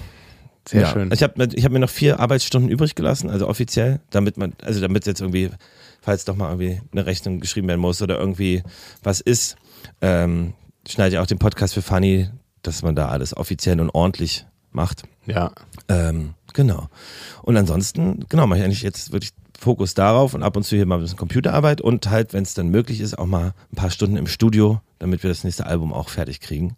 Speaker 1: Sehr ja. schön.
Speaker 2: Ich habe ich hab mir noch vier Arbeitsstunden übrig gelassen, also offiziell, damit man, also damit jetzt irgendwie, falls doch mal irgendwie eine Rechnung geschrieben werden muss oder irgendwie was ist, ähm, schneide ich auch den Podcast für Fanny, dass man da alles offiziell und ordentlich macht.
Speaker 1: Ja.
Speaker 2: Ähm, genau. Und ansonsten, genau, mache ich eigentlich jetzt wirklich Fokus darauf und ab und zu hier mal ein bisschen Computerarbeit und halt, wenn es dann möglich ist, auch mal ein paar Stunden im Studio, damit wir das nächste Album auch fertig kriegen.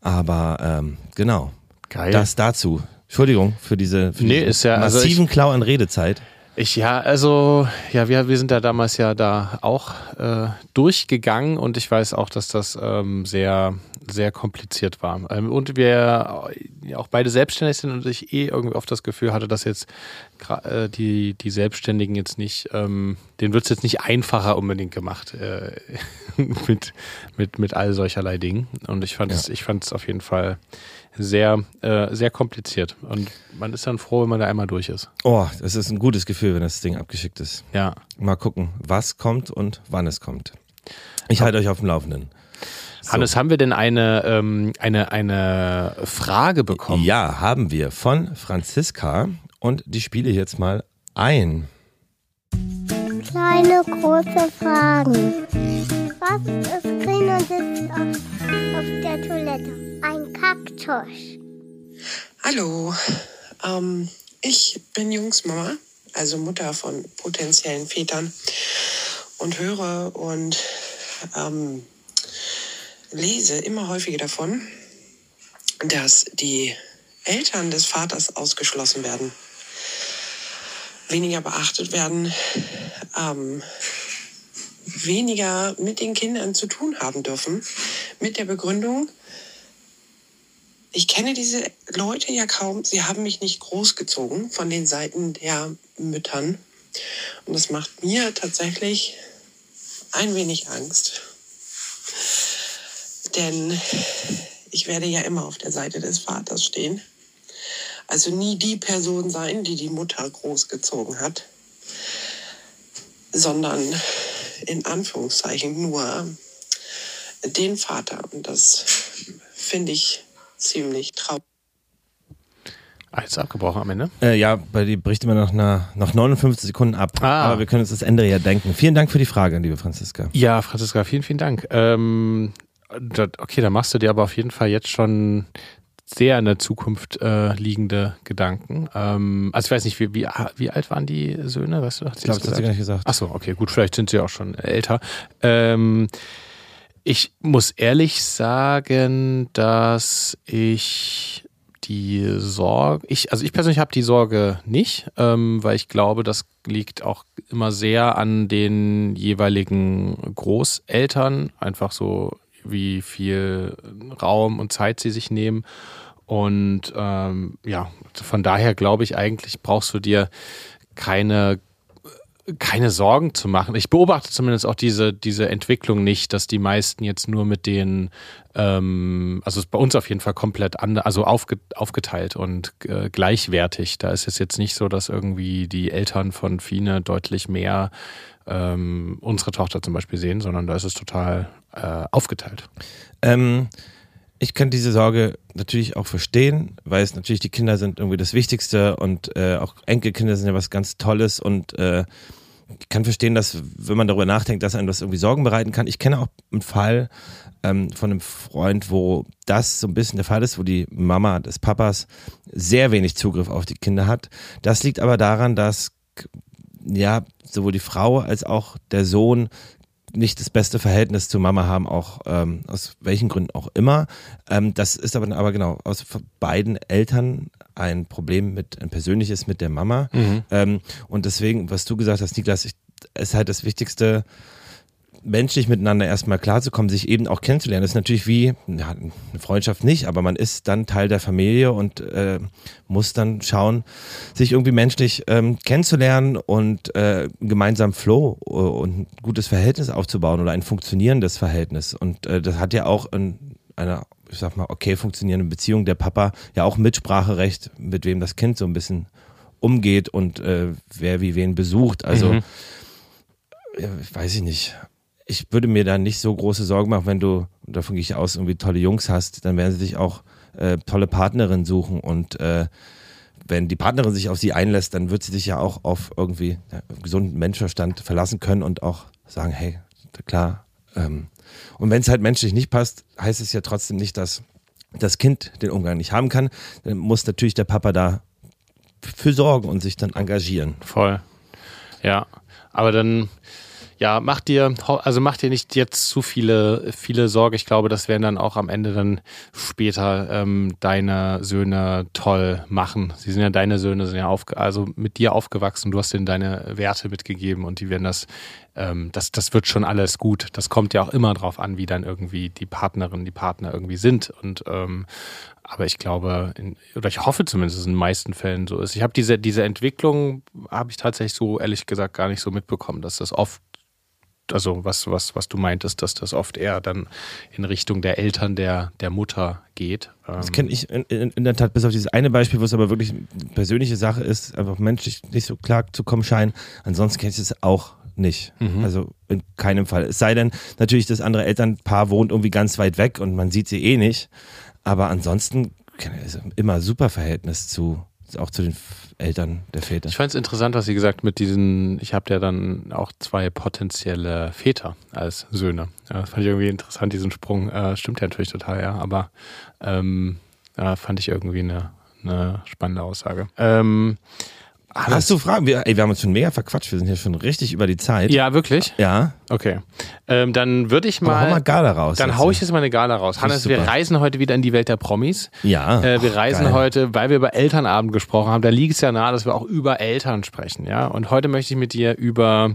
Speaker 2: Aber ähm, genau.
Speaker 1: Geil.
Speaker 2: Das dazu. Entschuldigung für diese für
Speaker 1: nee, ist ja, also
Speaker 2: massiven ich, Klau an Redezeit.
Speaker 1: Ich ja, also ja, wir, wir sind ja damals ja da auch äh, durchgegangen und ich weiß auch, dass das ähm, sehr, sehr kompliziert war. Ähm, und wir ja, auch beide selbstständig sind und ich eh irgendwie oft das Gefühl hatte, dass jetzt äh, die, die Selbstständigen jetzt nicht, ähm, denen wird es jetzt nicht einfacher unbedingt gemacht äh, mit, mit, mit all solcherlei Dingen. Und ich fand es, ja. ich fand es auf jeden Fall sehr, äh, sehr kompliziert. Und man ist dann froh, wenn man da einmal durch ist.
Speaker 2: Oh, das ist ein gutes Gefühl, wenn das Ding abgeschickt ist.
Speaker 1: Ja.
Speaker 2: Mal gucken, was kommt und wann es kommt. Ich halte euch auf dem Laufenden.
Speaker 1: So. Hannes, haben wir denn eine, ähm, eine, eine Frage bekommen?
Speaker 2: Ja, haben wir von Franziska und die spiele ich jetzt mal ein.
Speaker 3: Kleine große Fragen. Was ist grün und sitzt auf, auf der Toilette? Ein Kaktus.
Speaker 4: Hallo, ähm, ich bin Jungsmama, also Mutter von potenziellen Vätern und höre und ähm, lese immer häufiger davon, dass die Eltern des Vaters ausgeschlossen werden, weniger beachtet werden, ähm, weniger mit den Kindern zu tun haben dürfen, mit der Begründung, ich kenne diese Leute ja kaum. Sie haben mich nicht großgezogen von den Seiten der Müttern. Und das macht mir tatsächlich ein wenig Angst. Denn ich werde ja immer auf der Seite des Vaters stehen. Also nie die Person sein, die die Mutter großgezogen hat, sondern in Anführungszeichen nur den Vater. Und das finde ich ziemlich traurig.
Speaker 1: Alles abgebrochen am Ende?
Speaker 2: Äh, ja, bei dir bricht immer noch nach, nach 59 Sekunden ab. Ah. Aber wir können uns das Ende ja denken. Vielen Dank für die Frage, liebe Franziska.
Speaker 1: Ja, Franziska, vielen, vielen Dank. Ähm, das, okay, da machst du dir aber auf jeden Fall jetzt schon sehr in der Zukunft äh, liegende Gedanken. Ähm, also ich weiß nicht, wie, wie, wie alt waren die Söhne? Weißt du,
Speaker 2: ich glaube, das hat sie gar nicht gesagt.
Speaker 1: Achso, okay, gut, vielleicht sind sie auch schon älter. Ähm, ich muss ehrlich sagen, dass ich die Sorge, ich, also ich persönlich habe die Sorge nicht, ähm, weil ich glaube, das liegt auch immer sehr an den jeweiligen Großeltern, einfach so wie viel Raum und Zeit sie sich nehmen. Und ähm, ja, von daher glaube ich eigentlich brauchst du dir keine keine Sorgen zu machen. Ich beobachte zumindest auch diese, diese Entwicklung nicht, dass die meisten jetzt nur mit den, ähm, also ist bei uns auf jeden Fall komplett anders, also aufge, aufgeteilt und äh, gleichwertig. Da ist es jetzt nicht so, dass irgendwie die Eltern von Fine deutlich mehr ähm, unsere Tochter zum Beispiel sehen, sondern da ist es total äh, aufgeteilt.
Speaker 2: Ähm, ich kann diese Sorge natürlich auch verstehen, weil es natürlich die Kinder sind irgendwie das Wichtigste und äh, auch Enkelkinder sind ja was ganz Tolles und äh, ich kann verstehen, dass wenn man darüber nachdenkt, dass einem das irgendwie Sorgen bereiten kann. Ich kenne auch einen Fall ähm, von einem Freund, wo das so ein bisschen der Fall ist, wo die Mama des Papas sehr wenig Zugriff auf die Kinder hat. Das liegt aber daran, dass ja sowohl die Frau als auch der Sohn nicht das beste Verhältnis zu Mama haben, auch ähm, aus welchen Gründen auch immer. Ähm, das ist aber, aber genau aus beiden Eltern ein Problem mit, ein persönliches mit der Mama. Mhm. Ähm, und deswegen, was du gesagt hast, Niklas, ich, ist halt das Wichtigste, menschlich miteinander erstmal klarzukommen, sich eben auch kennenzulernen. Das ist natürlich wie ja, eine Freundschaft nicht, aber man ist dann Teil der Familie und äh, muss dann schauen, sich irgendwie menschlich ähm, kennenzulernen und äh, gemeinsam Flow äh, und ein gutes Verhältnis aufzubauen oder ein funktionierendes Verhältnis. Und äh, das hat ja auch in einer, ich sag mal, okay funktionierenden Beziehung der Papa ja auch Mitspracherecht, mit wem das Kind so ein bisschen umgeht und äh, wer wie wen besucht. Also mhm. ja, weiß ich nicht ich würde mir da nicht so große Sorgen machen, wenn du, davon gehe ich aus, irgendwie tolle Jungs hast, dann werden sie sich auch äh, tolle Partnerinnen suchen und äh, wenn die Partnerin sich auf sie einlässt, dann wird sie sich ja auch auf irgendwie ja, gesunden Menschenverstand verlassen können und auch sagen, hey, klar. Ähm, und wenn es halt menschlich nicht passt, heißt es ja trotzdem nicht, dass das Kind den Umgang nicht haben kann. Dann muss natürlich der Papa da für sorgen und sich dann engagieren.
Speaker 1: Voll. Ja, aber dann Ja, mach dir, also mach dir nicht jetzt zu viele, viele Sorge. Ich glaube, das werden dann auch am Ende dann später ähm, deine Söhne toll machen. Sie sind ja deine Söhne, sind ja aufge also mit dir aufgewachsen. Du hast ihnen deine Werte mitgegeben und die werden das, ähm, das, das wird schon alles gut. Das kommt ja auch immer drauf an, wie dann irgendwie die Partnerin, die Partner irgendwie sind. Und ähm, aber ich glaube, in, oder ich hoffe zumindest, dass es in den meisten Fällen so ist. Ich habe diese, diese Entwicklung, habe ich tatsächlich so ehrlich gesagt gar nicht so mitbekommen, dass das oft also was, was, was du meintest, dass das oft eher dann in Richtung der Eltern der, der Mutter geht.
Speaker 2: Das kenne ich in, in, in, der Tat bis auf dieses eine Beispiel, wo es aber wirklich eine persönliche Sache ist, einfach menschlich nicht so klar zu kommen scheinen. Ansonsten kenne ich es auch nicht. Mhm. Also in keinem Fall. Es sei denn, natürlich, das andere Elternpaar wohnt irgendwie ganz weit weg und man sieht sie eh nicht. Aber ansonsten immer super Verhältnis zu, auch zu den Eltern der Väter.
Speaker 1: Ich fand es interessant, was Sie gesagt mit diesen, ich habe ja dann auch zwei potenzielle Väter als Söhne. Ja, das fand ich irgendwie interessant, diesen Sprung. Äh, stimmt ja natürlich total, ja, aber ähm, ja, fand ich irgendwie eine, eine spannende Aussage. Ähm,
Speaker 2: Hast, Hast du Fragen? Wir, ey, wir haben uns schon mega verquatscht. Wir sind hier schon richtig über die Zeit.
Speaker 1: Ja, wirklich?
Speaker 2: Ja.
Speaker 1: Okay. Ähm, dann würde ich mal.
Speaker 2: Aber hau mal Gala raus.
Speaker 1: Dann hau ich jetzt mal eine Gala raus. Hannes, wir reisen heute wieder in die Welt der Promis.
Speaker 2: Ja.
Speaker 1: Äh, wir reisen geil. heute, weil wir über Elternabend gesprochen haben. Da liegt es ja nahe, dass wir auch über Eltern sprechen. Ja. Und heute möchte ich mit dir über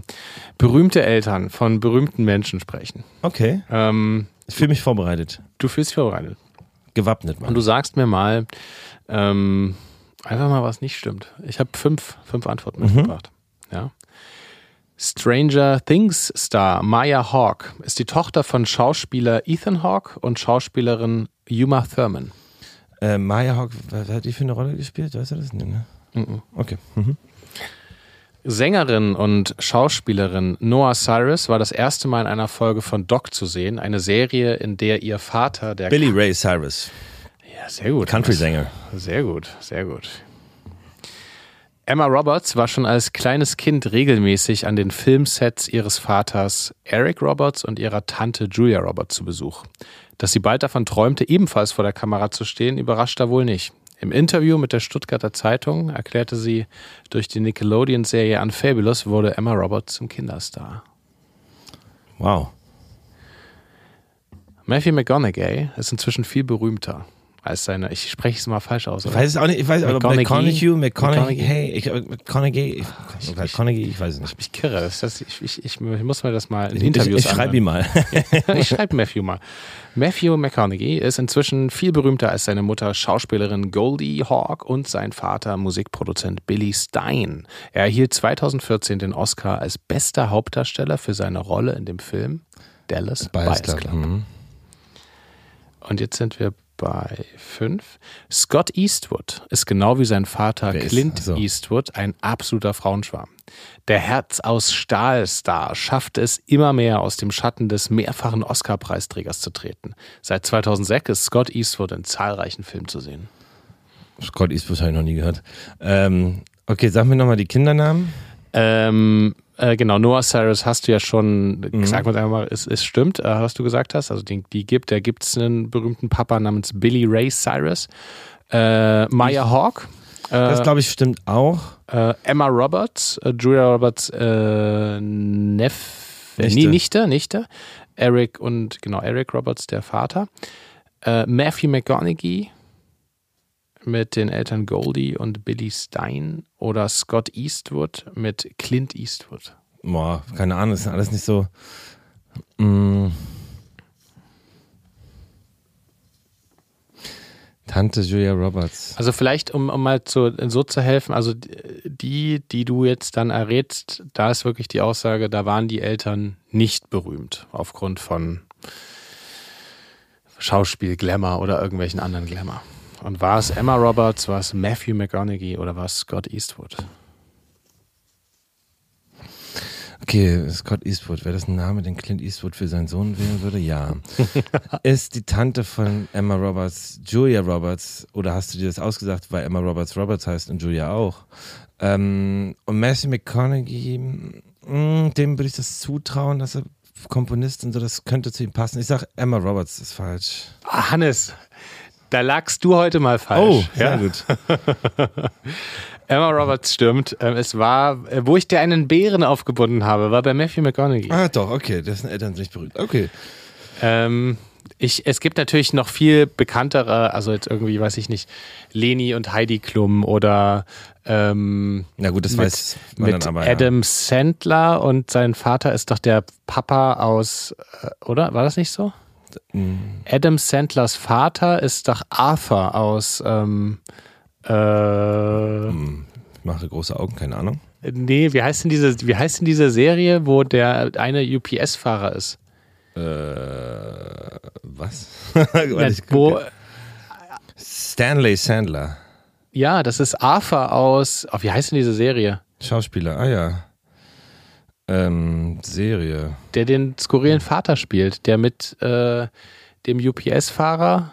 Speaker 1: berühmte Eltern von berühmten Menschen sprechen.
Speaker 2: Okay. Ähm, ich fühle mich vorbereitet.
Speaker 1: Du fühlst dich vorbereitet.
Speaker 2: Gewappnet,
Speaker 1: Mann. Und du sagst mir mal, ähm, Einfach mal, was nicht stimmt. Ich habe fünf, fünf Antworten mhm. mitgebracht. Ja. Stranger Things Star Maya Hawke ist die Tochter von Schauspieler Ethan Hawke und Schauspielerin Yuma Thurman.
Speaker 2: Äh, Maya Hawke, wer hat die für eine Rolle gespielt? Weißt du das? Nee, ne? Mhm. Okay. Mhm.
Speaker 1: Sängerin und Schauspielerin Noah Cyrus war das erste Mal in einer Folge von Doc zu sehen, eine Serie, in der ihr Vater, der
Speaker 2: Billy Ray Cyrus.
Speaker 1: Ja, sehr gut.
Speaker 2: Country-Sänger.
Speaker 1: Sehr gut, sehr gut. Emma Roberts war schon als kleines Kind regelmäßig an den Filmsets ihres Vaters Eric Roberts und ihrer Tante Julia Roberts zu Besuch. Dass sie bald davon träumte, ebenfalls vor der Kamera zu stehen, überrascht da wohl nicht. Im Interview mit der Stuttgarter Zeitung erklärte sie, durch die Nickelodeon-Serie Unfabulous wurde Emma Roberts zum Kinderstar.
Speaker 2: Wow.
Speaker 1: Matthew McGonaghy ist inzwischen viel berühmter als seine, ich spreche es mal falsch aus.
Speaker 2: Oder? Ich weiß es auch nicht, ich weiß McConaughey, McConaughey, McConaughey, hey, ich, McConaughey, ich, McConaughey, ich weiß es nicht.
Speaker 1: Ich kirre, das, das, ich, ich, ich, muss mir das mal in Interviews
Speaker 2: Ich, ich schreibe ihn mal.
Speaker 1: ich schreibe Matthew mal. Matthew McConaughey ist inzwischen viel berühmter als seine Mutter Schauspielerin Goldie Hawk und sein Vater Musikproduzent Billy Stein. Er erhielt 2014 den Oscar als bester Hauptdarsteller für seine Rolle in dem Film Dallas Buyers Club. Club. Mhm. Und jetzt sind wir bei 5. Scott Eastwood ist genau wie sein Vater Wer Clint also. Eastwood ein absoluter Frauenschwarm. Der Herz aus Stahl-Star schaffte es immer mehr aus dem Schatten des mehrfachen Oscar-Preisträgers zu treten. Seit 2006 ist Scott Eastwood in zahlreichen Filmen zu sehen.
Speaker 2: Scott Eastwood habe ich noch nie gehört. Ähm, okay, sag mir nochmal die Kindernamen.
Speaker 1: Ähm, äh, genau, Noah Cyrus hast du ja schon mhm. gesagt, einfach mal, es, es stimmt, äh, was du gesagt hast. Also die, die gibt, da gibt es einen berühmten Papa namens Billy Ray Cyrus. Äh, Maya Hawk.
Speaker 2: Äh, das glaube ich stimmt auch.
Speaker 1: Äh, Emma Roberts, Julia Roberts Neff, Nichte. Nee, Nichte, Nichte. Eric und genau, Eric Roberts, der Vater. Matthew McGonaghy, mit den Eltern Goldie und Billy Stein oder Scott Eastwood mit Clint Eastwood?
Speaker 2: Boah, keine Ahnung, das ist alles nicht so. Mm. Tante Julia Roberts.
Speaker 1: Also vielleicht, um, um mal zu, so zu helfen, also die, die du jetzt dann errätst, da ist wirklich die Aussage, da waren die Eltern nicht berühmt aufgrund von Schauspiel, Glamour oder irgendwelchen anderen Glamour. Und war es Emma Roberts, war es Matthew McConaughey oder war es Scott Eastwood?
Speaker 2: Okay, Scott Eastwood, wäre das ein Name, den Clint Eastwood für seinen Sohn wählen würde? Ja. ist die Tante von Emma Roberts Julia Roberts oder hast du dir das ausgesagt, weil Emma Roberts Roberts heißt und Julia auch? Ähm, und Matthew McConaughey, mh, mm, dem würde ich das zutrauen, dass er Komponist und so, das könnte zu ihm passen. Ich sage Emma Roberts ist falsch.
Speaker 1: Hannes, da lagst du heute mal falsch.
Speaker 2: Oh, sehr ja? gut.
Speaker 1: Emma Roberts stimmt. Ähm, es war, äh, wo ich dir einen Bären aufgebunden habe, war bei Matthew McConaughey.
Speaker 2: Ah, doch, okay. Das sind Eltern nicht berühmt. Okay.
Speaker 1: Ähm, ich, es gibt natürlich noch viel bekanntere, also jetzt irgendwie, weiß ich nicht, Leni und Heidi Klum oder ähm,
Speaker 2: Na gut, das
Speaker 1: mit,
Speaker 2: weiß man
Speaker 1: mit
Speaker 2: dann aber.
Speaker 1: Adam Sandler und sein Vater ist doch der Papa aus, äh, oder? War das nicht so?
Speaker 2: Ja.
Speaker 1: Adam Sandlers Vater ist doch Arthur aus, ähm, äh,
Speaker 2: Hm, Ich mache große Augen, keine Ahnung.
Speaker 1: nee, wie heißt denn diese, wie heißt denn diese Serie, wo der eine UPS-Fahrer ist?
Speaker 2: Äh, was? Ich
Speaker 1: wo.
Speaker 2: Stanley Sandler,
Speaker 1: ja, das ist Arthur aus, oh, wie heißt denn diese Serie?
Speaker 2: Schauspieler. Ah ja. Ähm, Serie.
Speaker 1: der den skurrilen Vater spielt, der mit äh, dem UPS-Fahrer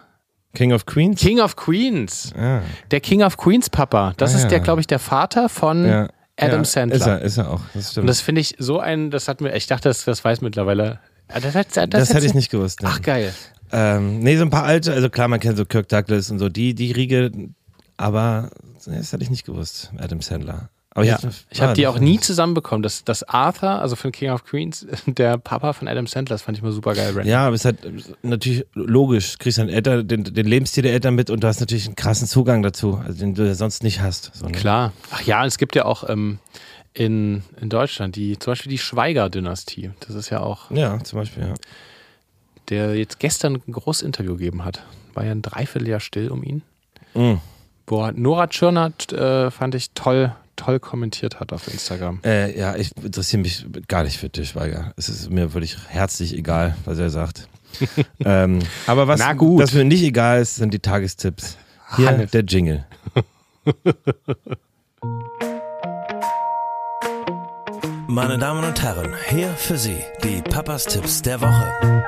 Speaker 2: King of Queens?
Speaker 1: King of Queens,
Speaker 2: Ah,
Speaker 1: der King of Queens Papa. Das
Speaker 2: Ah,
Speaker 1: ist der,
Speaker 2: ja.
Speaker 1: glaube ich, der Vater von
Speaker 2: ja.
Speaker 1: Adam
Speaker 2: ja,
Speaker 1: Sandler.
Speaker 2: Ist er, ist er auch. Das stimmt.
Speaker 1: Und das finde ich so ein, das hat mir, ich dachte, das, das weiß mittlerweile. Ah, Das, das, das,
Speaker 2: das hätte ich nicht gewusst.
Speaker 1: Ach geil.
Speaker 2: Ähm, nee, so ein paar alte, also klar, man kennt so Kirk Douglas und so, die, die Riege, aber das hätte ich nicht gewusst, Adam Sandler. Aber
Speaker 1: Ja,
Speaker 2: jetzt-
Speaker 1: ich habe
Speaker 2: ah,
Speaker 1: die auch nie zusammenbekommen. Das, das Arthur, also von King of Queens, der Papa von Adam Sandler, das fand ich mal super geil. Brandon.
Speaker 2: Ja, aber es ist halt natürlich logisch. Du kriegst deinen Eltern, den, den Lebensstil der Eltern mit und du hast natürlich einen krassen Zugang dazu, also den du ja sonst nicht hast. So, ne?
Speaker 1: Klar. Ach ja, es gibt ja auch ähm, in, in Deutschland die, zum Beispiel die Schweiger-Dynastie. Das ist ja auch
Speaker 2: Ja, zum Beispiel, ja.
Speaker 1: der jetzt gestern ein großes Interview gegeben hat. War ja ein Dreivierteljahr still um ihn.
Speaker 2: Mhm.
Speaker 1: Wo Nora Tschirner, äh, fand ich toll, toll kommentiert hat auf Instagram.
Speaker 2: Äh, ja, ich interessiere mich gar nicht für Til Schweiger. Es ist mir wirklich herzlich egal, was er sagt. ähm, aber was, was mir nicht egal ist, sind die Tagestipps. Hier
Speaker 1: Hannes.
Speaker 2: der Jingle.
Speaker 5: Meine Damen und Herren, hier für Sie die Papas Tipps der Woche.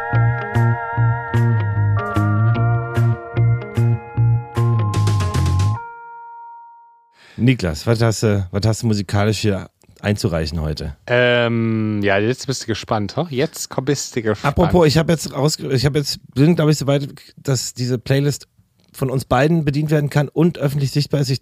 Speaker 2: Niklas, was hast du, was hast du musikalisch hier einzureichen heute?
Speaker 1: Ähm, ja, jetzt bist du gespannt. Huh? Jetzt bist du gespannt.
Speaker 2: Apropos, ich habe jetzt raus, ich habe jetzt, bin glaube ich so weit, dass diese Playlist von uns beiden bedient werden kann und öffentlich sichtbar ist. Ich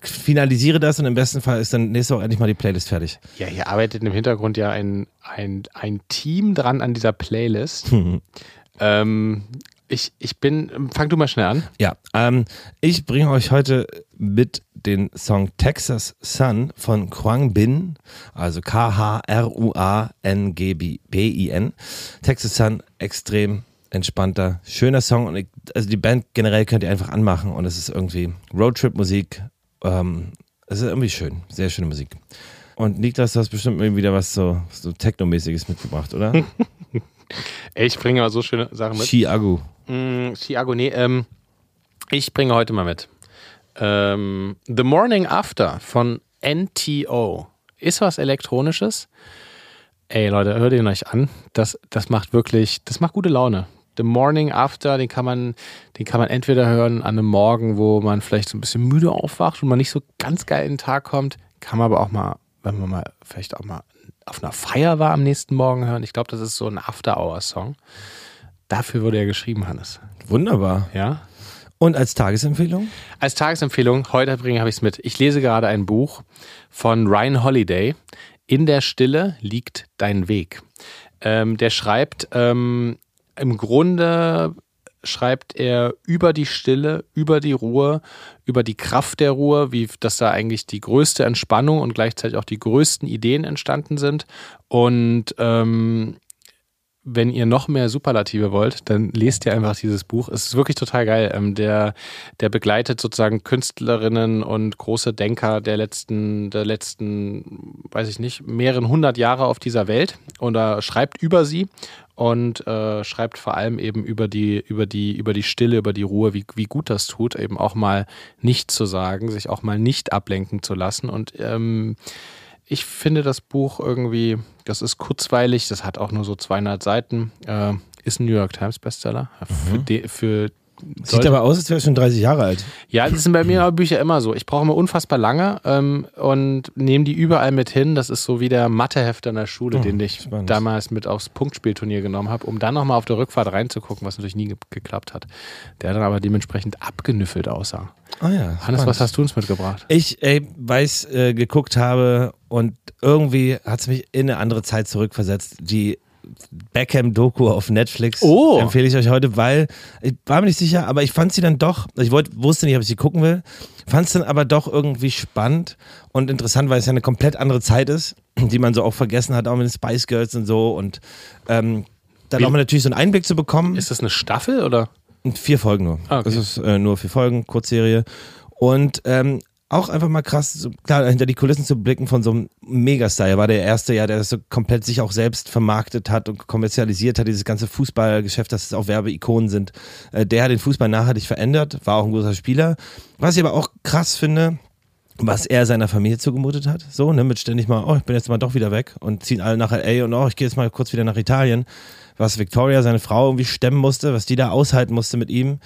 Speaker 2: finalisiere das und im besten Fall ist dann nächste Woche endlich mal die Playlist fertig.
Speaker 1: Ja, hier arbeitet im Hintergrund ja ein, ein, ein Team dran an dieser Playlist. ähm, ich, ich bin, fang du mal schnell an.
Speaker 2: Ja, ähm, ich bringe euch heute mit den Song Texas Sun von Kwang Bin, also K-H-R-U-A-N-G-B-I-N. Texas Sun, extrem entspannter, schöner Song und ich, also die Band generell könnt ihr einfach anmachen und es ist irgendwie Roadtrip-Musik. Ähm, es ist irgendwie schön, sehr schöne Musik. Und Niklas, du hast bestimmt wieder was so, so Techno-mäßiges mitgebracht, oder?
Speaker 1: Ey, ich bringe mal so schöne Sachen mit.
Speaker 2: Chiagu.
Speaker 1: Mm, Chiago, nee, ähm, ich bringe heute mal mit. Ähm, The Morning After von NTO. Ist was Elektronisches. Ey, Leute, hört ihn euch an. Das, das macht wirklich, das macht gute Laune. The Morning After, den kann man, den kann man entweder hören an einem Morgen, wo man vielleicht so ein bisschen müde aufwacht und man nicht so ganz geil in den Tag kommt. Kann man aber auch mal, wenn man mal vielleicht auch mal auf einer Feier war am nächsten Morgen hören. Ich glaube, das ist so ein After-Hour-Song. Dafür wurde er geschrieben, Hannes.
Speaker 2: Wunderbar.
Speaker 1: Ja.
Speaker 2: Und als Tagesempfehlung?
Speaker 1: Als Tagesempfehlung, heute bringe habe ich es mit. Ich lese gerade ein Buch von Ryan Holiday. In der Stille liegt dein Weg. Ähm, der schreibt, ähm, im Grunde schreibt er über die Stille, über die Ruhe, über die Kraft der Ruhe, wie dass da eigentlich die größte Entspannung und gleichzeitig auch die größten Ideen entstanden sind. Und ähm, wenn ihr noch mehr Superlative wollt, dann lest ihr einfach dieses Buch. Es ist wirklich total geil. Ähm, der, der begleitet sozusagen Künstlerinnen und große Denker der letzten, der letzten, weiß ich nicht, mehreren hundert Jahre auf dieser Welt und er schreibt über sie und äh, schreibt vor allem eben über die, über die, über die Stille, über die Ruhe, wie, wie gut das tut, eben auch mal nicht zu sagen, sich auch mal nicht ablenken zu lassen. Und ähm, ich finde das Buch irgendwie, das ist kurzweilig, das hat auch nur so 200 Seiten, äh, ist ein New York Times Bestseller. Für, de, für
Speaker 2: Sieht aber aus, als wäre schon 30 Jahre alt.
Speaker 1: Ja, das sind bei mir Bücher immer so. Ich brauche immer unfassbar lange ähm, und nehme die überall mit hin. Das ist so wie der Mathehefter in der Schule,
Speaker 2: Oh,
Speaker 1: den ich
Speaker 2: spannend.
Speaker 1: damals mit aufs Punktspielturnier genommen habe, um dann nochmal auf der Rückfahrt reinzugucken, was natürlich nie ge geklappt hat. Der dann aber dementsprechend abgenüffelt aussah.
Speaker 2: Ah ja.
Speaker 1: Hannes, was hast du uns mitgebracht?
Speaker 2: Ich, ey, ich äh, geguckt habe und irgendwie hat es mich in eine andere Zeit zurückversetzt. Die Beckham-Doku auf Netflix
Speaker 1: Oh.
Speaker 2: empfehle ich euch heute, weil ich war mir nicht sicher, aber ich fand sie dann doch, ich wollte, wusste nicht, ob ich sie gucken will, fand es dann aber doch irgendwie spannend und interessant, weil es ja eine komplett andere Zeit ist, die man so auch vergessen hat, auch mit den Spice Girls und so und ähm, dann
Speaker 1: Wie-
Speaker 2: auch mal natürlich so einen Einblick zu bekommen.
Speaker 1: Ist das eine Staffel oder?
Speaker 2: Vier Folgen nur.
Speaker 1: Ah, okay.
Speaker 2: Das ist äh, nur vier Folgen, Kurzserie. Und ähm, auch einfach mal krass, so, klar, hinter die Kulissen zu blicken von so einem Megastar. Er war der Erste, ja, der das so komplett sich auch selbst vermarktet hat und kommerzialisiert hat, dieses ganze Fußballgeschäft, dass es auch Werbeikonen sind. Äh, der hat den Fußball nachhaltig verändert, war auch ein großer Spieler. Was ich aber auch krass finde, was er seiner Familie zugemutet hat, so, ne, mit ständig mal, oh, ich bin jetzt mal doch wieder weg und ziehen alle nach L.A. und oh, ich gehe jetzt mal kurz wieder nach Italien. Was Victoria, seine Frau, irgendwie stemmen musste, was die da aushalten musste mit ihm.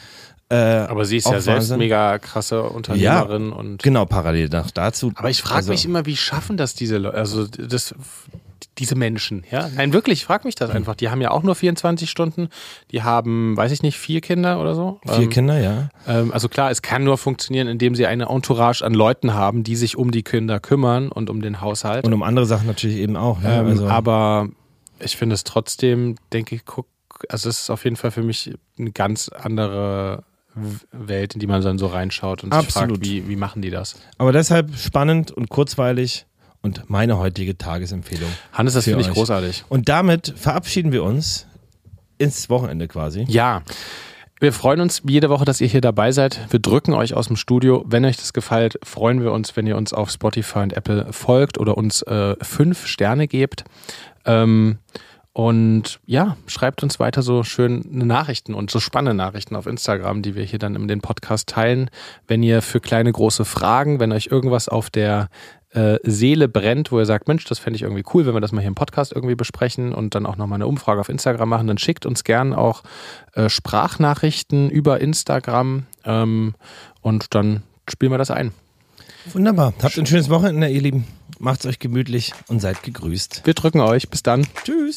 Speaker 2: Äh,
Speaker 1: Aber sie ist ja selbst
Speaker 2: Wahnsinn.
Speaker 1: mega krasse Unternehmerin und.
Speaker 2: Genau, parallel nach dazu.
Speaker 1: Aber ich frage
Speaker 2: Also,
Speaker 1: mich immer, wie schaffen das diese Leute, also das, diese Menschen, ja? Nein, wirklich, ich frage mich das einfach. Die haben ja auch nur 24 Stunden, die haben, weiß ich nicht, vier Kinder oder so.
Speaker 2: Vier
Speaker 1: ähm,
Speaker 2: Kinder, ja.
Speaker 1: Ähm, also klar, es kann nur funktionieren, indem sie eine Entourage an Leuten haben, die sich um die Kinder kümmern und um den Haushalt.
Speaker 2: Und um andere Sachen natürlich eben auch. Ja,
Speaker 1: ähm,
Speaker 2: also,
Speaker 1: Aber ich finde es trotzdem, denke ich, guck, also es ist auf jeden Fall für mich eine ganz andere Welt, in die man dann so reinschaut und sich
Speaker 2: Absolut.
Speaker 1: fragt, wie, wie machen die das?
Speaker 2: aber deshalb spannend und kurzweilig und meine heutige Tagesempfehlung.
Speaker 1: Hannes, das finde ich
Speaker 2: euch.
Speaker 1: großartig.
Speaker 2: Und damit verabschieden wir uns ins Wochenende quasi.
Speaker 1: Ja. Wir freuen uns jede Woche, dass ihr hier dabei seid. Wir drücken euch aus dem Studio. Wenn euch das gefällt, freuen wir uns, wenn ihr uns auf Spotify und Apple folgt oder uns äh, fünf Sterne gebt. Ähm, und ja, schreibt uns weiter so schöne Nachrichten und so spannende Nachrichten auf Instagram, die wir hier dann in den Podcast teilen. Wenn ihr für kleine, große Fragen, wenn euch irgendwas auf der äh, Seele brennt, wo ihr sagt, Mensch, das fände ich irgendwie cool, wenn wir das mal hier im Podcast irgendwie besprechen und dann auch nochmal eine Umfrage auf Instagram machen, dann schickt uns gern auch äh, Sprachnachrichten über Instagram ähm, und dann spielen wir das ein.
Speaker 2: Wunderbar. Habt ein schönes Wochenende, ihr Lieben. Macht's euch gemütlich und seid gegrüßt.
Speaker 1: Wir drücken euch. Bis dann.
Speaker 2: Tschüss.